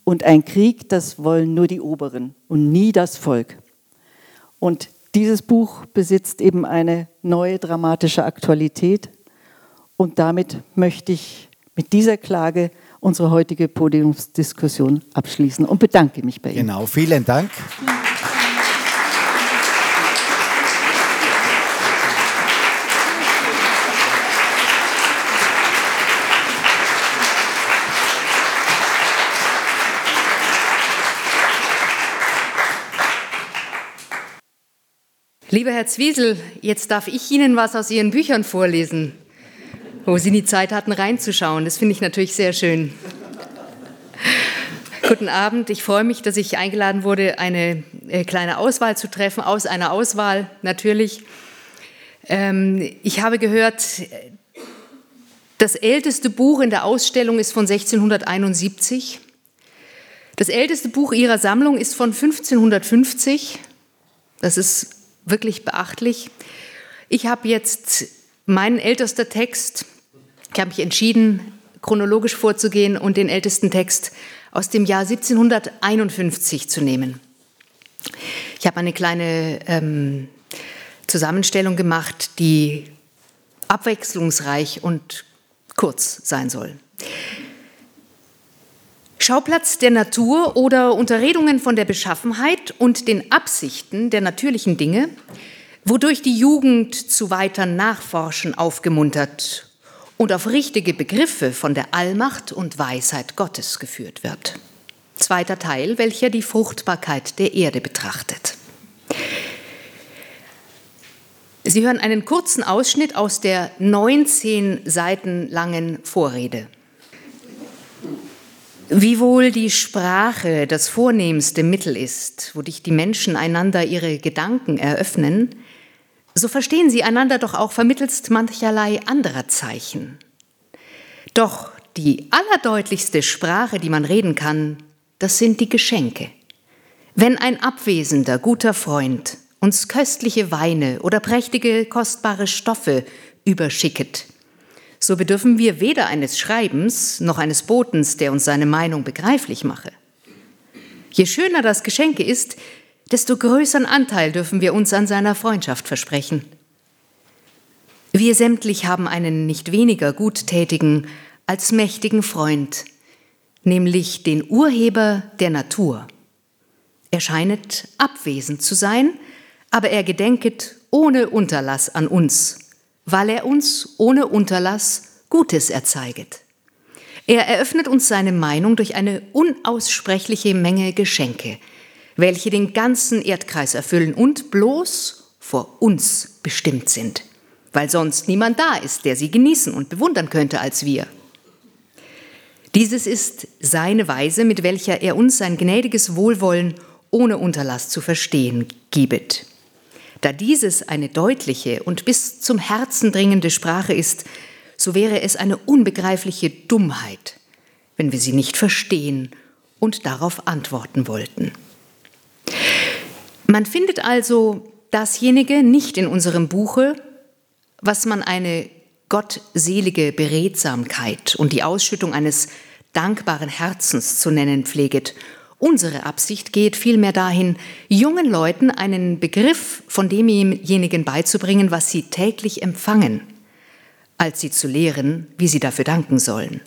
Und ein Krieg, das wollen nur die Oberen und nie das Volk. Und dieses Buch besitzt eben eine neue dramatische Aktualität. Und damit möchte ich mit dieser Klage unsere heutige Podiumsdiskussion abschließen und bedanke mich bei Ihnen. Genau, vielen Dank. Lieber Herr Zwiesel, jetzt darf ich Ihnen was aus Ihren Büchern vorlesen, wo Sie die Zeit hatten reinzuschauen. Das finde ich natürlich sehr schön. Guten Abend, ich freue mich, dass ich eingeladen wurde, eine äh, kleine Auswahl zu treffen, aus einer Auswahl natürlich. Ähm, ich habe gehört, das älteste Buch in der Ausstellung ist von 1671. Das älteste Buch Ihrer Sammlung ist von 1550. Das ist wirklich beachtlich. Ich habe jetzt meinen ältester Text, ich habe mich entschieden, chronologisch vorzugehen und den ältesten Text aus dem Jahr 1751 zu nehmen. Ich habe eine kleine ähm, Zusammenstellung gemacht, die abwechslungsreich und kurz sein soll. Schauplatz der Natur oder Unterredungen von der Beschaffenheit und den Absichten der natürlichen Dinge, wodurch die Jugend zu weiteren Nachforschen aufgemuntert und auf richtige Begriffe von der Allmacht und Weisheit Gottes geführt wird. Zweiter Teil, welcher die Fruchtbarkeit der Erde betrachtet. Sie hören einen kurzen Ausschnitt aus der 19 Seiten langen Vorrede. Wiewohl die Sprache das vornehmste Mittel ist, wodurch die Menschen einander ihre Gedanken eröffnen, so verstehen sie einander doch auch vermittelst mancherlei anderer Zeichen. Doch die allerdeutlichste Sprache, die man reden kann, das sind die Geschenke. Wenn ein abwesender, guter Freund uns köstliche Weine oder prächtige, kostbare Stoffe überschicket, so bedürfen wir weder eines Schreibens noch eines Botens, der uns seine Meinung begreiflich mache. Je schöner das Geschenke ist, desto größeren Anteil dürfen wir uns an seiner Freundschaft versprechen. Wir sämtlich haben einen nicht weniger guttätigen als mächtigen Freund, nämlich den Urheber der Natur. Er scheinet abwesend zu sein, aber er gedenket ohne Unterlass an uns, weil er uns ohne Unterlass Gutes erzeiget. Er eröffnet uns seine Meinung durch eine unaussprechliche Menge Geschenke, welche den ganzen Erdkreis erfüllen und bloß vor uns bestimmt sind, weil sonst niemand da ist, der sie genießen und bewundern könnte als wir. Dieses ist seine Weise, mit welcher er uns sein gnädiges Wohlwollen ohne Unterlass zu verstehen gibet. Da dieses eine deutliche und bis zum Herzen dringende Sprache ist, so wäre es eine unbegreifliche Dummheit, wenn wir sie nicht verstehen und darauf antworten wollten. Man findet also dasjenige nicht in unserem Buche, was man eine gottselige Beredsamkeit und die Ausschüttung eines dankbaren Herzens zu nennen pfleget Unsere Absicht geht vielmehr dahin, jungen Leuten einen Begriff von demjenigen beizubringen, was sie täglich empfangen, als sie zu lehren, wie sie dafür danken sollen.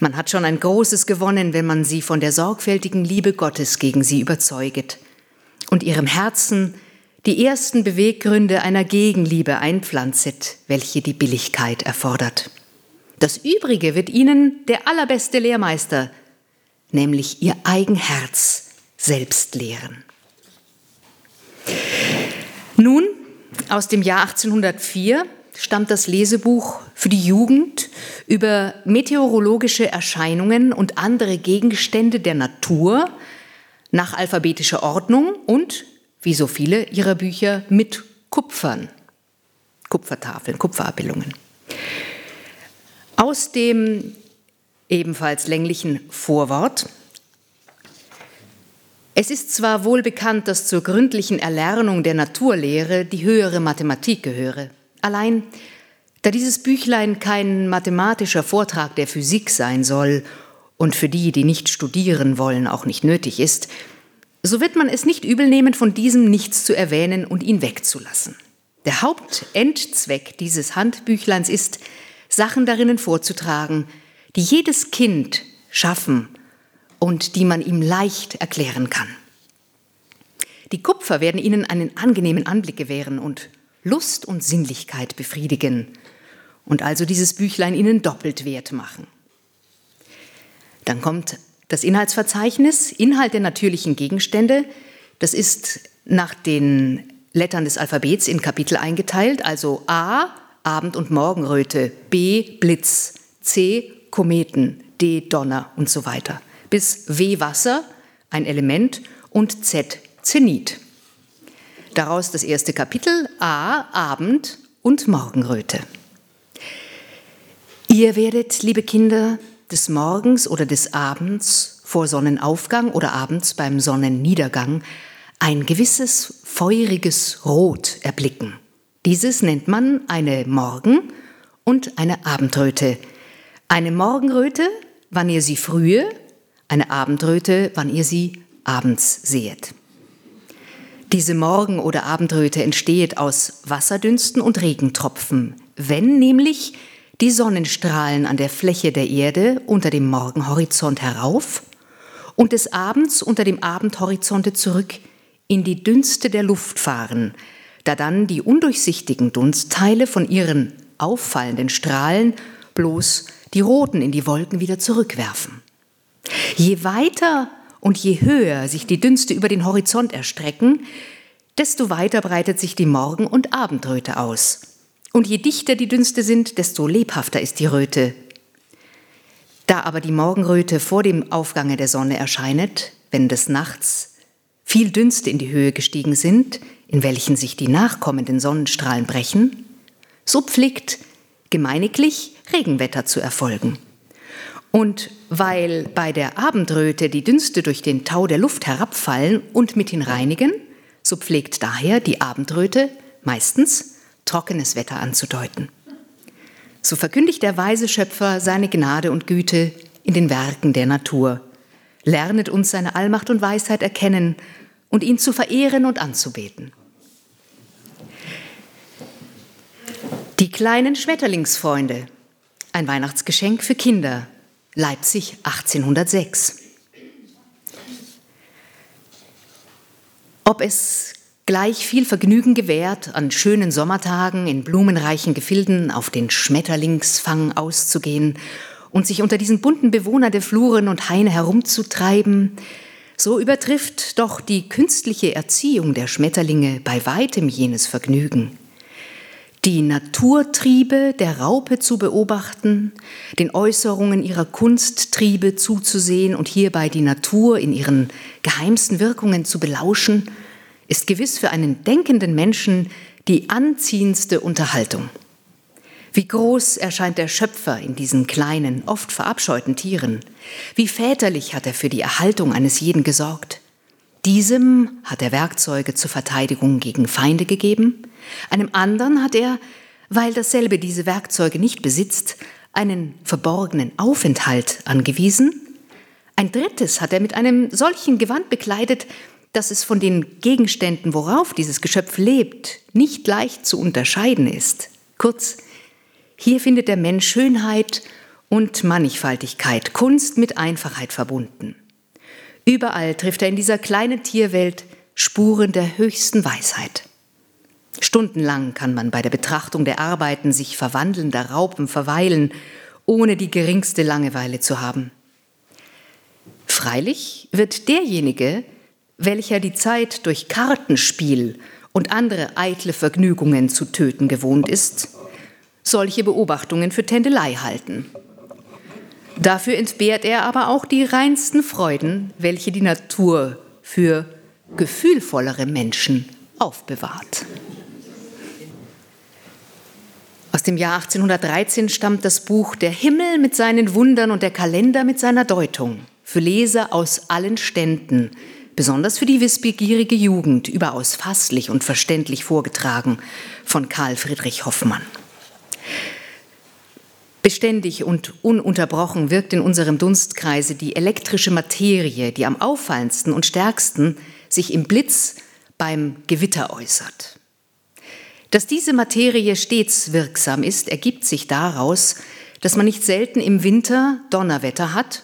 Man hat schon ein Großes gewonnen, wenn man sie von der sorgfältigen Liebe Gottes gegen sie überzeuget und ihrem Herzen die ersten Beweggründe einer Gegenliebe einpflanzet, welche die Billigkeit erfordert. Das Übrige wird ihnen der allerbeste Lehrmeister, nämlich ihr eigen Herz selbst lehren. Nun, aus dem Jahr 1804 stammt das Lesebuch für die Jugend über meteorologische Erscheinungen und andere Gegenstände der Natur nach alphabetischer Ordnung und, wie so viele ihrer Bücher, mit Kupfern, Kupfertafeln, Kupferabbildungen. Aus dem ebenfalls länglichen Vorwort. Es ist zwar wohl bekannt, dass zur gründlichen Erlernung der Naturlehre die höhere Mathematik gehöre. Allein, da dieses Büchlein kein mathematischer Vortrag der Physik sein soll und für die, die nicht studieren wollen, auch nicht nötig ist, so wird man es nicht übel nehmen, von diesem nichts zu erwähnen und ihn wegzulassen. Der Hauptendzweck dieses Handbüchleins ist, Sachen darinnen vorzutragen, die jedes Kind schaffen und die man ihm leicht erklären kann. Die Kupfer werden ihnen einen angenehmen Anblick gewähren und Lust und Sinnlichkeit befriedigen und also dieses Büchlein ihnen doppelt wert machen. Dann kommt das Inhaltsverzeichnis, Inhalt der natürlichen Gegenstände. Das ist nach den Lettern des Alphabets in Kapitel eingeteilt, also A, Abend- und Morgenröte, B, Blitz, C, Kometen, D Donner und so weiter, bis W Wasser, ein Element, und Z Zenit. Daraus das erste Kapitel A Abend und Morgenröte. Ihr werdet, liebe Kinder, des Morgens oder des Abends vor Sonnenaufgang oder abends beim Sonnenniedergang ein gewisses feuriges Rot erblicken. Dieses nennt man eine Morgen- und eine Abendröte, Eine Morgenröte, wann ihr sie frühe, eine Abendröte, wann ihr sie abends sehet. Diese Morgen- oder Abendröte entsteht aus Wasserdünsten und Regentropfen, wenn nämlich die Sonnenstrahlen an der Fläche der Erde unter dem Morgenhorizont herauf und des Abends unter dem Abendhorizonte zurück in die Dünste der Luft fahren, da dann die undurchsichtigen Dunstteile von ihren auffallenden Strahlen bloß die roten in die Wolken wieder zurückwerfen. Je weiter und je höher sich die Dünste über den Horizont erstrecken, desto weiter breitet sich die Morgen- und Abendröte aus. Und je dichter die Dünste sind, desto lebhafter ist die Röte. Da aber die Morgenröte vor dem Aufgange der Sonne erscheinet, wenn des Nachts viel Dünste in die Höhe gestiegen sind, in welchen sich die nachkommenden Sonnenstrahlen brechen, so pflegt gemeiniglich Regenwetter zu erfolgen. Und weil bei der Abendröte die Dünste durch den Tau der Luft herabfallen und mit ihn reinigen, so pflegt daher die Abendröte meistens trockenes Wetter anzudeuten. So verkündigt der weise Schöpfer seine Gnade und Güte in den Werken der Natur. Lernet uns seine Allmacht und Weisheit erkennen und ihn zu verehren und anzubeten. Die kleinen Schmetterlingsfreunde, ein Weihnachtsgeschenk für Kinder, Leipzig 1806. Ob es gleich viel Vergnügen gewährt, an schönen Sommertagen in blumenreichen Gefilden auf den Schmetterlingsfang auszugehen und sich unter diesen bunten Bewohnern der Fluren und Haine herumzutreiben, so übertrifft doch die künstliche Erziehung der Schmetterlinge bei weitem jenes Vergnügen die Naturtriebe der Raupe zu beobachten, den Äußerungen ihrer Kunsttriebe zuzusehen und hierbei die Natur in ihren geheimsten Wirkungen zu belauschen, ist gewiss für einen denkenden Menschen die anziehendste Unterhaltung. Wie groß erscheint der Schöpfer in diesen kleinen, oft verabscheuten Tieren? Wie väterlich hat er für die Erhaltung eines jeden gesorgt? Diesem hat er Werkzeuge zur Verteidigung gegen Feinde gegeben, einem anderen hat er, weil dasselbe diese Werkzeuge nicht besitzt, einen verborgenen Aufenthalt angewiesen. Ein drittes hat er mit einem solchen Gewand bekleidet, dass es von den Gegenständen, worauf dieses Geschöpf lebt, nicht leicht zu unterscheiden ist. Kurz, hier findet der Mensch Schönheit und Mannigfaltigkeit, Kunst mit Einfachheit verbunden. Überall trifft er in dieser kleinen Tierwelt Spuren der höchsten Weisheit. Stundenlang kann man bei der Betrachtung der Arbeiten sich verwandelnder Raupen verweilen, ohne die geringste Langeweile zu haben. Freilich wird derjenige, welcher die Zeit durch Kartenspiel und andere eitle Vergnügungen zu töten gewohnt ist, solche Beobachtungen für Tändelei halten. Dafür entbehrt er aber auch die reinsten Freuden, welche die Natur für gefühlvollere Menschen aufbewahrt. Aus dem Jahr 1813 stammt das Buch Der Himmel mit seinen Wundern und der Kalender mit seiner Deutung für Leser aus allen Ständen, besonders für die wissbegierige Jugend, überaus fasslich und verständlich vorgetragen von Karl Friedrich Hoffmann. Beständig und ununterbrochen wirkt in unserem Dunstkreise die elektrische Materie, die am auffallendsten und stärksten sich im Blitz beim Gewitter äußert. Dass diese Materie stets wirksam ist, ergibt sich daraus, dass man nicht selten im Winter Donnerwetter hat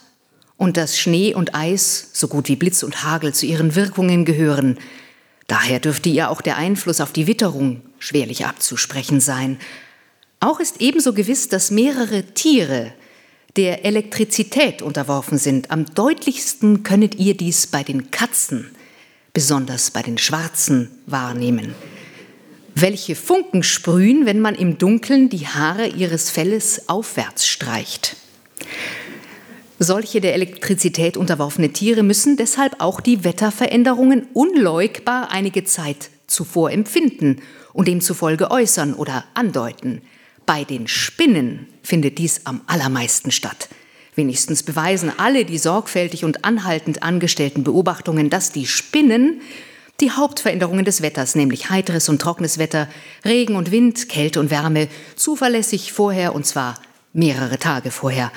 und dass Schnee und Eis, so gut wie Blitz und Hagel, zu ihren Wirkungen gehören. Daher dürfte ihr auch der Einfluss auf die Witterung schwerlich abzusprechen sein. Auch ist ebenso gewiss, dass mehrere Tiere der Elektrizität unterworfen sind. Am deutlichsten könnet ihr dies bei den Katzen, besonders bei den Schwarzen, wahrnehmen welche Funken sprühen, wenn man im Dunkeln die Haare ihres Felles aufwärts streicht. Solche der Elektrizität unterworfene Tiere müssen deshalb auch die Wetterveränderungen unleugbar einige Zeit zuvor empfinden und demzufolge äußern oder andeuten. Bei den Spinnen findet dies am allermeisten statt. Wenigstens beweisen alle die sorgfältig und anhaltend angestellten Beobachtungen, dass die Spinnen die Hauptveränderungen des Wetters, nämlich heiteres und trockenes Wetter, Regen und Wind, Kälte und Wärme, zuverlässig vorher und zwar mehrere Tage vorher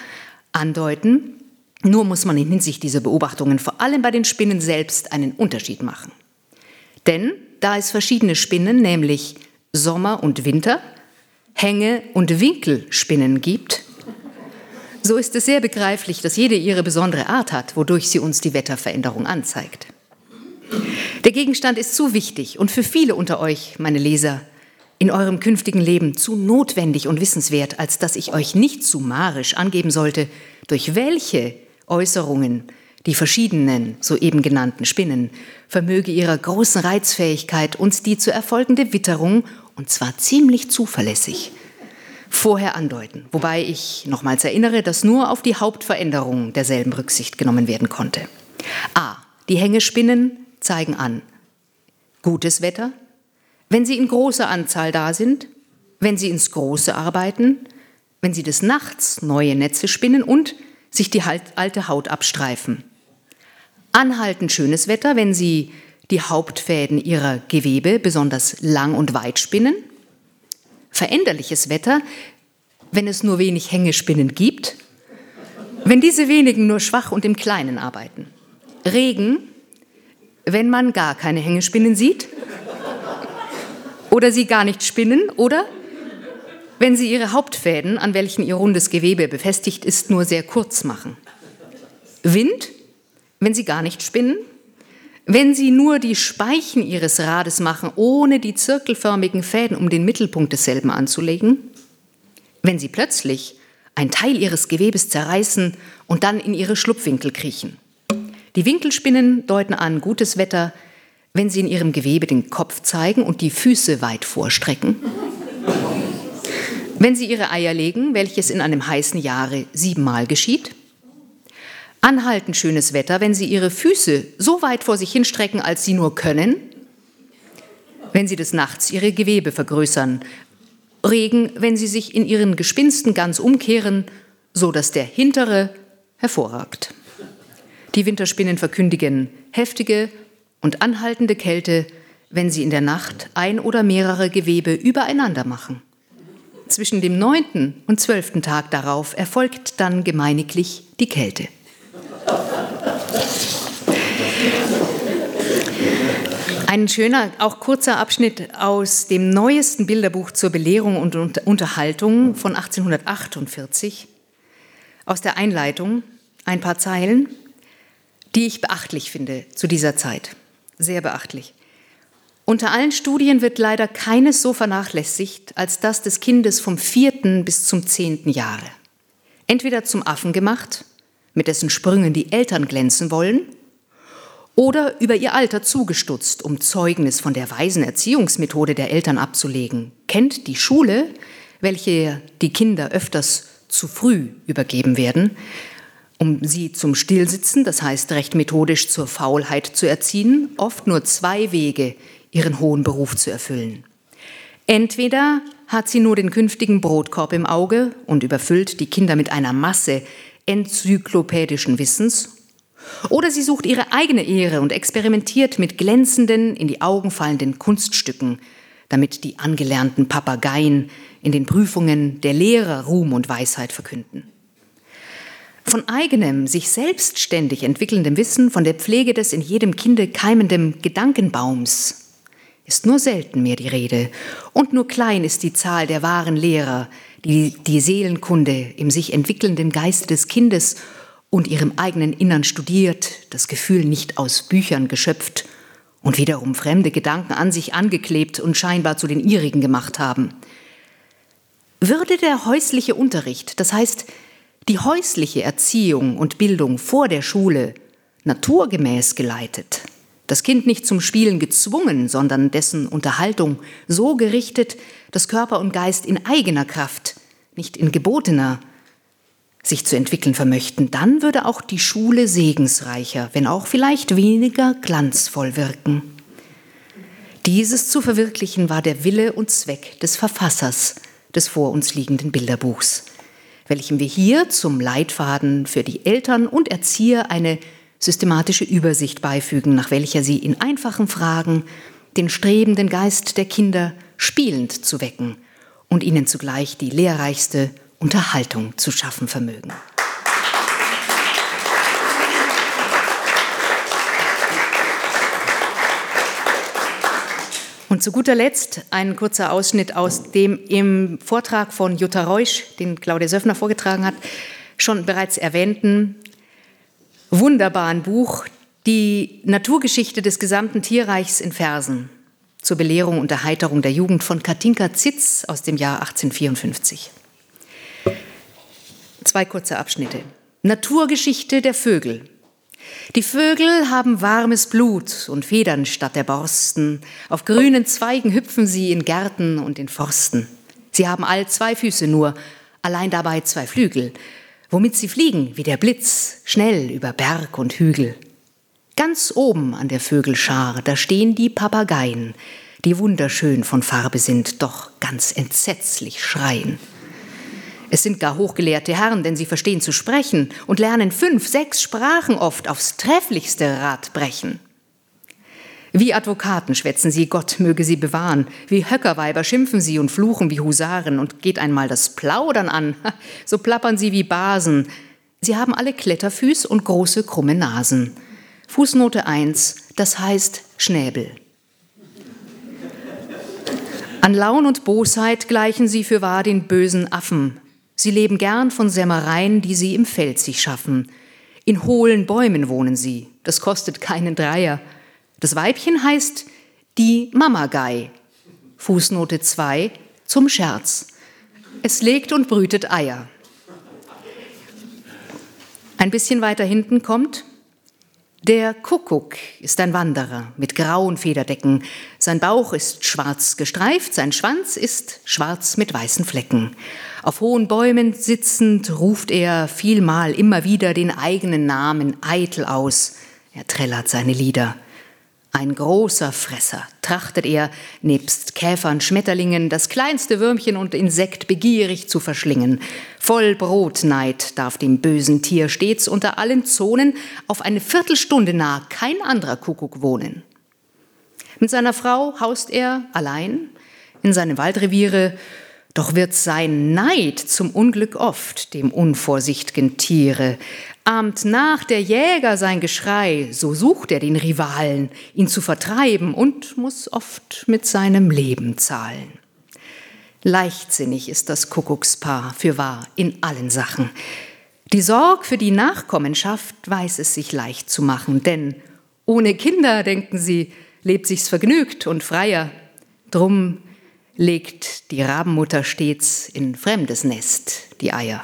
andeuten. Nur muss man in Hinsicht dieser Beobachtungen vor allem bei den Spinnen selbst einen Unterschied machen. Denn da es verschiedene Spinnen, nämlich Sommer- und Winter, Hänge- und Winkelspinnen gibt, so ist es sehr begreiflich, dass jede ihre besondere Art hat, wodurch sie uns die Wetterveränderung anzeigt. Der Gegenstand ist zu wichtig und für viele unter euch, meine Leser, in eurem künftigen Leben zu notwendig und wissenswert, als dass ich euch nicht summarisch angeben sollte, durch welche Äußerungen die verschiedenen soeben genannten Spinnen vermöge ihrer großen Reizfähigkeit uns die zu erfolgende Witterung, und zwar ziemlich zuverlässig, vorher andeuten, wobei ich nochmals erinnere, dass nur auf die Hauptveränderungen derselben Rücksicht genommen werden konnte. A. Die Hängespinnen zeigen an gutes Wetter, wenn sie in großer Anzahl da sind, wenn sie ins Große arbeiten, wenn sie des Nachts neue Netze spinnen und sich die alte Haut abstreifen. Anhaltend schönes Wetter, wenn sie die Hauptfäden ihrer Gewebe besonders lang und weit spinnen. Veränderliches Wetter, wenn es nur wenig Hängespinnen gibt, wenn diese wenigen nur schwach und im Kleinen arbeiten. Regen, wenn man gar keine Hängespinnen sieht? Oder sie gar nicht spinnen oder? Wenn sie ihre Hauptfäden, an welchen ihr rundes Gewebe befestigt ist, nur sehr kurz machen. Wind, wenn sie gar nicht spinnen, wenn sie nur die Speichen ihres Rades machen, ohne die zirkelförmigen Fäden um den Mittelpunkt desselben anzulegen, wenn sie plötzlich ein Teil ihres Gewebes zerreißen und dann in ihre Schlupfwinkel kriechen. Die Winkelspinnen deuten an gutes Wetter, wenn sie in ihrem Gewebe den Kopf zeigen und die Füße weit vorstrecken. Wenn sie ihre Eier legen, welches in einem heißen Jahre siebenmal geschieht. Anhaltend schönes Wetter, wenn sie ihre Füße so weit vor sich hinstrecken, als sie nur können. Wenn sie des Nachts ihre Gewebe vergrößern. Regen, wenn sie sich in ihren Gespinsten ganz umkehren, so dass der hintere hervorragt. Die Winterspinnen verkündigen heftige und anhaltende Kälte, wenn sie in der Nacht ein oder mehrere Gewebe übereinander machen. Zwischen dem neunten und zwölften Tag darauf erfolgt dann gemeiniglich die Kälte. Ein schöner, auch kurzer Abschnitt aus dem neuesten Bilderbuch zur Belehrung und Unterhaltung von 1848. Aus der Einleitung ein paar Zeilen, die ich beachtlich finde zu dieser Zeit sehr beachtlich. Unter allen Studien wird leider keines so vernachlässigt als das des Kindes vom vierten bis zum zehnten Jahre. Entweder zum Affen gemacht, mit dessen Sprüngen die Eltern glänzen wollen, oder über ihr Alter zugestutzt, um Zeugnis von der weisen Erziehungsmethode der Eltern abzulegen, kennt die Schule, welche die Kinder öfters zu früh übergeben werden, um sie zum Stillsitzen, das heißt recht methodisch zur Faulheit zu erziehen, oft nur zwei Wege, ihren hohen Beruf zu erfüllen. Entweder hat sie nur den künftigen Brotkorb im Auge und überfüllt die Kinder mit einer Masse enzyklopädischen Wissens, oder sie sucht ihre eigene Ehre und experimentiert mit glänzenden, in die Augen fallenden Kunststücken, damit die angelernten Papageien in den Prüfungen der Lehrer Ruhm und Weisheit verkünden. Von eigenem, sich selbstständig entwickelndem Wissen, von der Pflege des in jedem Kinde keimenden Gedankenbaums ist nur selten mehr die Rede. Und nur klein ist die Zahl der wahren Lehrer, die die Seelenkunde im sich entwickelnden Geiste des Kindes und ihrem eigenen Innern studiert, das Gefühl nicht aus Büchern geschöpft und wiederum fremde Gedanken an sich angeklebt und scheinbar zu den ihrigen gemacht haben. Würde der häusliche Unterricht, das heißt die häusliche Erziehung und Bildung vor der Schule naturgemäß geleitet, das Kind nicht zum Spielen gezwungen, sondern dessen Unterhaltung so gerichtet, dass Körper und Geist in eigener Kraft, nicht in gebotener, sich zu entwickeln vermöchten, dann würde auch die Schule segensreicher, wenn auch vielleicht weniger glanzvoll wirken. Dieses zu verwirklichen war der Wille und Zweck des Verfassers des vor uns liegenden Bilderbuchs welchem wir hier zum Leitfaden für die Eltern und Erzieher eine systematische Übersicht beifügen, nach welcher sie in einfachen Fragen den strebenden Geist der Kinder spielend zu wecken und ihnen zugleich die lehrreichste Unterhaltung zu schaffen vermögen. Und zu guter Letzt ein kurzer Ausschnitt aus dem im Vortrag von Jutta Reusch, den Claudia Söffner vorgetragen hat, schon bereits erwähnten wunderbaren Buch Die Naturgeschichte des gesamten Tierreichs in Versen zur Belehrung und Erheiterung der Jugend von Katinka Zitz aus dem Jahr 1854. Zwei kurze Abschnitte. Naturgeschichte der Vögel die Vögel haben warmes Blut und Federn statt der Borsten. Auf grünen Zweigen hüpfen sie in Gärten und in Forsten. Sie haben all zwei Füße nur, allein dabei zwei Flügel, womit sie fliegen wie der Blitz, schnell über Berg und Hügel. Ganz oben an der Vögelschar, da stehen die Papageien, die wunderschön von Farbe sind, doch ganz entsetzlich schreien. Es sind gar hochgelehrte Herren, denn sie verstehen zu sprechen und lernen fünf, sechs Sprachen oft aufs trefflichste Rad brechen. Wie Advokaten schwätzen sie, Gott möge sie bewahren. Wie Höckerweiber schimpfen sie und fluchen wie Husaren. Und geht einmal das Plaudern an, <laughs> so plappern sie wie Basen. Sie haben alle Kletterfüß und große krumme Nasen. Fußnote 1, das heißt Schnäbel. An Laun und Bosheit gleichen sie für wahr den bösen Affen. Sie leben gern von Sämmereien, die sie im Feld sich schaffen. In hohlen Bäumen wohnen sie. Das kostet keinen Dreier. Das Weibchen heißt die Mamagei. Fußnote 2 zum Scherz. Es legt und brütet Eier. Ein bisschen weiter hinten kommt der Kuckuck ist ein Wanderer mit grauen Federdecken. Sein Bauch ist schwarz gestreift, sein Schwanz ist schwarz mit weißen Flecken. Auf hohen Bäumen sitzend ruft er vielmal immer wieder den eigenen Namen eitel aus. Er trällert seine Lieder. Ein großer Fresser trachtet er, nebst Käfern, Schmetterlingen, das kleinste Würmchen und Insekt begierig zu verschlingen. Voll Brotneid darf dem bösen Tier stets unter allen Zonen auf eine Viertelstunde nah kein anderer Kuckuck wohnen. Mit seiner Frau haust er allein in seinem Waldreviere, doch wird sein Neid zum Unglück oft dem unvorsicht'gen Tiere. Ahmt nach der Jäger sein Geschrei, so sucht er den Rivalen, ihn zu vertreiben und muss oft mit seinem Leben zahlen. Leichtsinnig ist das Kuckuckspaar, für wahr, in allen Sachen. Die Sorg für die Nachkommenschaft weiß es sich leicht zu machen, denn ohne Kinder, denken sie, lebt sich's vergnügt und freier. Drum legt die Rabenmutter stets in fremdes Nest die Eier.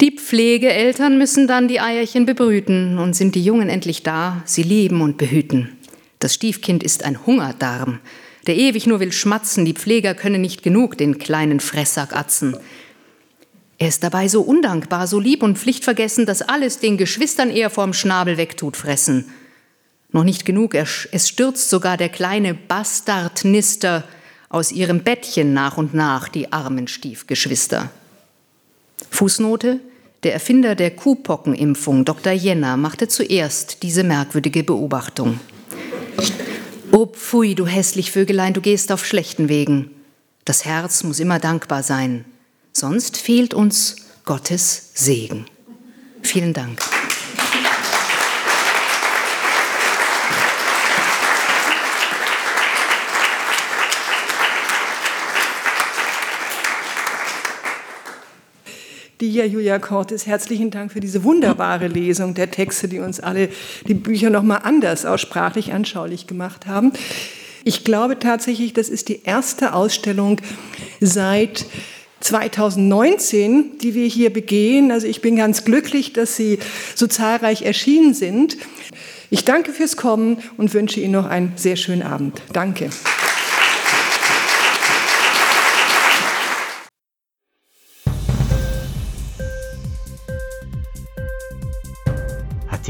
Die Pflegeeltern müssen dann die Eierchen bebrüten und sind die Jungen endlich da, sie lieben und behüten. Das Stiefkind ist ein Hungerdarm, der ewig nur will schmatzen, die Pfleger können nicht genug den kleinen Fresssack atzen. Er ist dabei so undankbar, so lieb und pflichtvergessen, dass alles den Geschwistern eher vorm Schnabel wegtut fressen. Noch nicht genug, es stürzt sogar der kleine Bastardnister aus ihrem Bettchen nach und nach, die armen Stiefgeschwister. Fußnote der Erfinder der Kuhpockenimpfung, Dr. Jenner, machte zuerst diese merkwürdige Beobachtung. Oh, pfui, du hässlich Vögelein, du gehst auf schlechten Wegen. Das Herz muss immer dankbar sein, sonst fehlt uns Gottes Segen. Vielen Dank. Dir, Julia Cortes, herzlichen Dank für diese wunderbare Lesung der Texte, die uns alle die Bücher nochmal anders auch sprachlich anschaulich gemacht haben. Ich glaube tatsächlich, das ist die erste Ausstellung seit 2019, die wir hier begehen. Also ich bin ganz glücklich, dass Sie so zahlreich erschienen sind. Ich danke fürs Kommen und wünsche Ihnen noch einen sehr schönen Abend. Danke.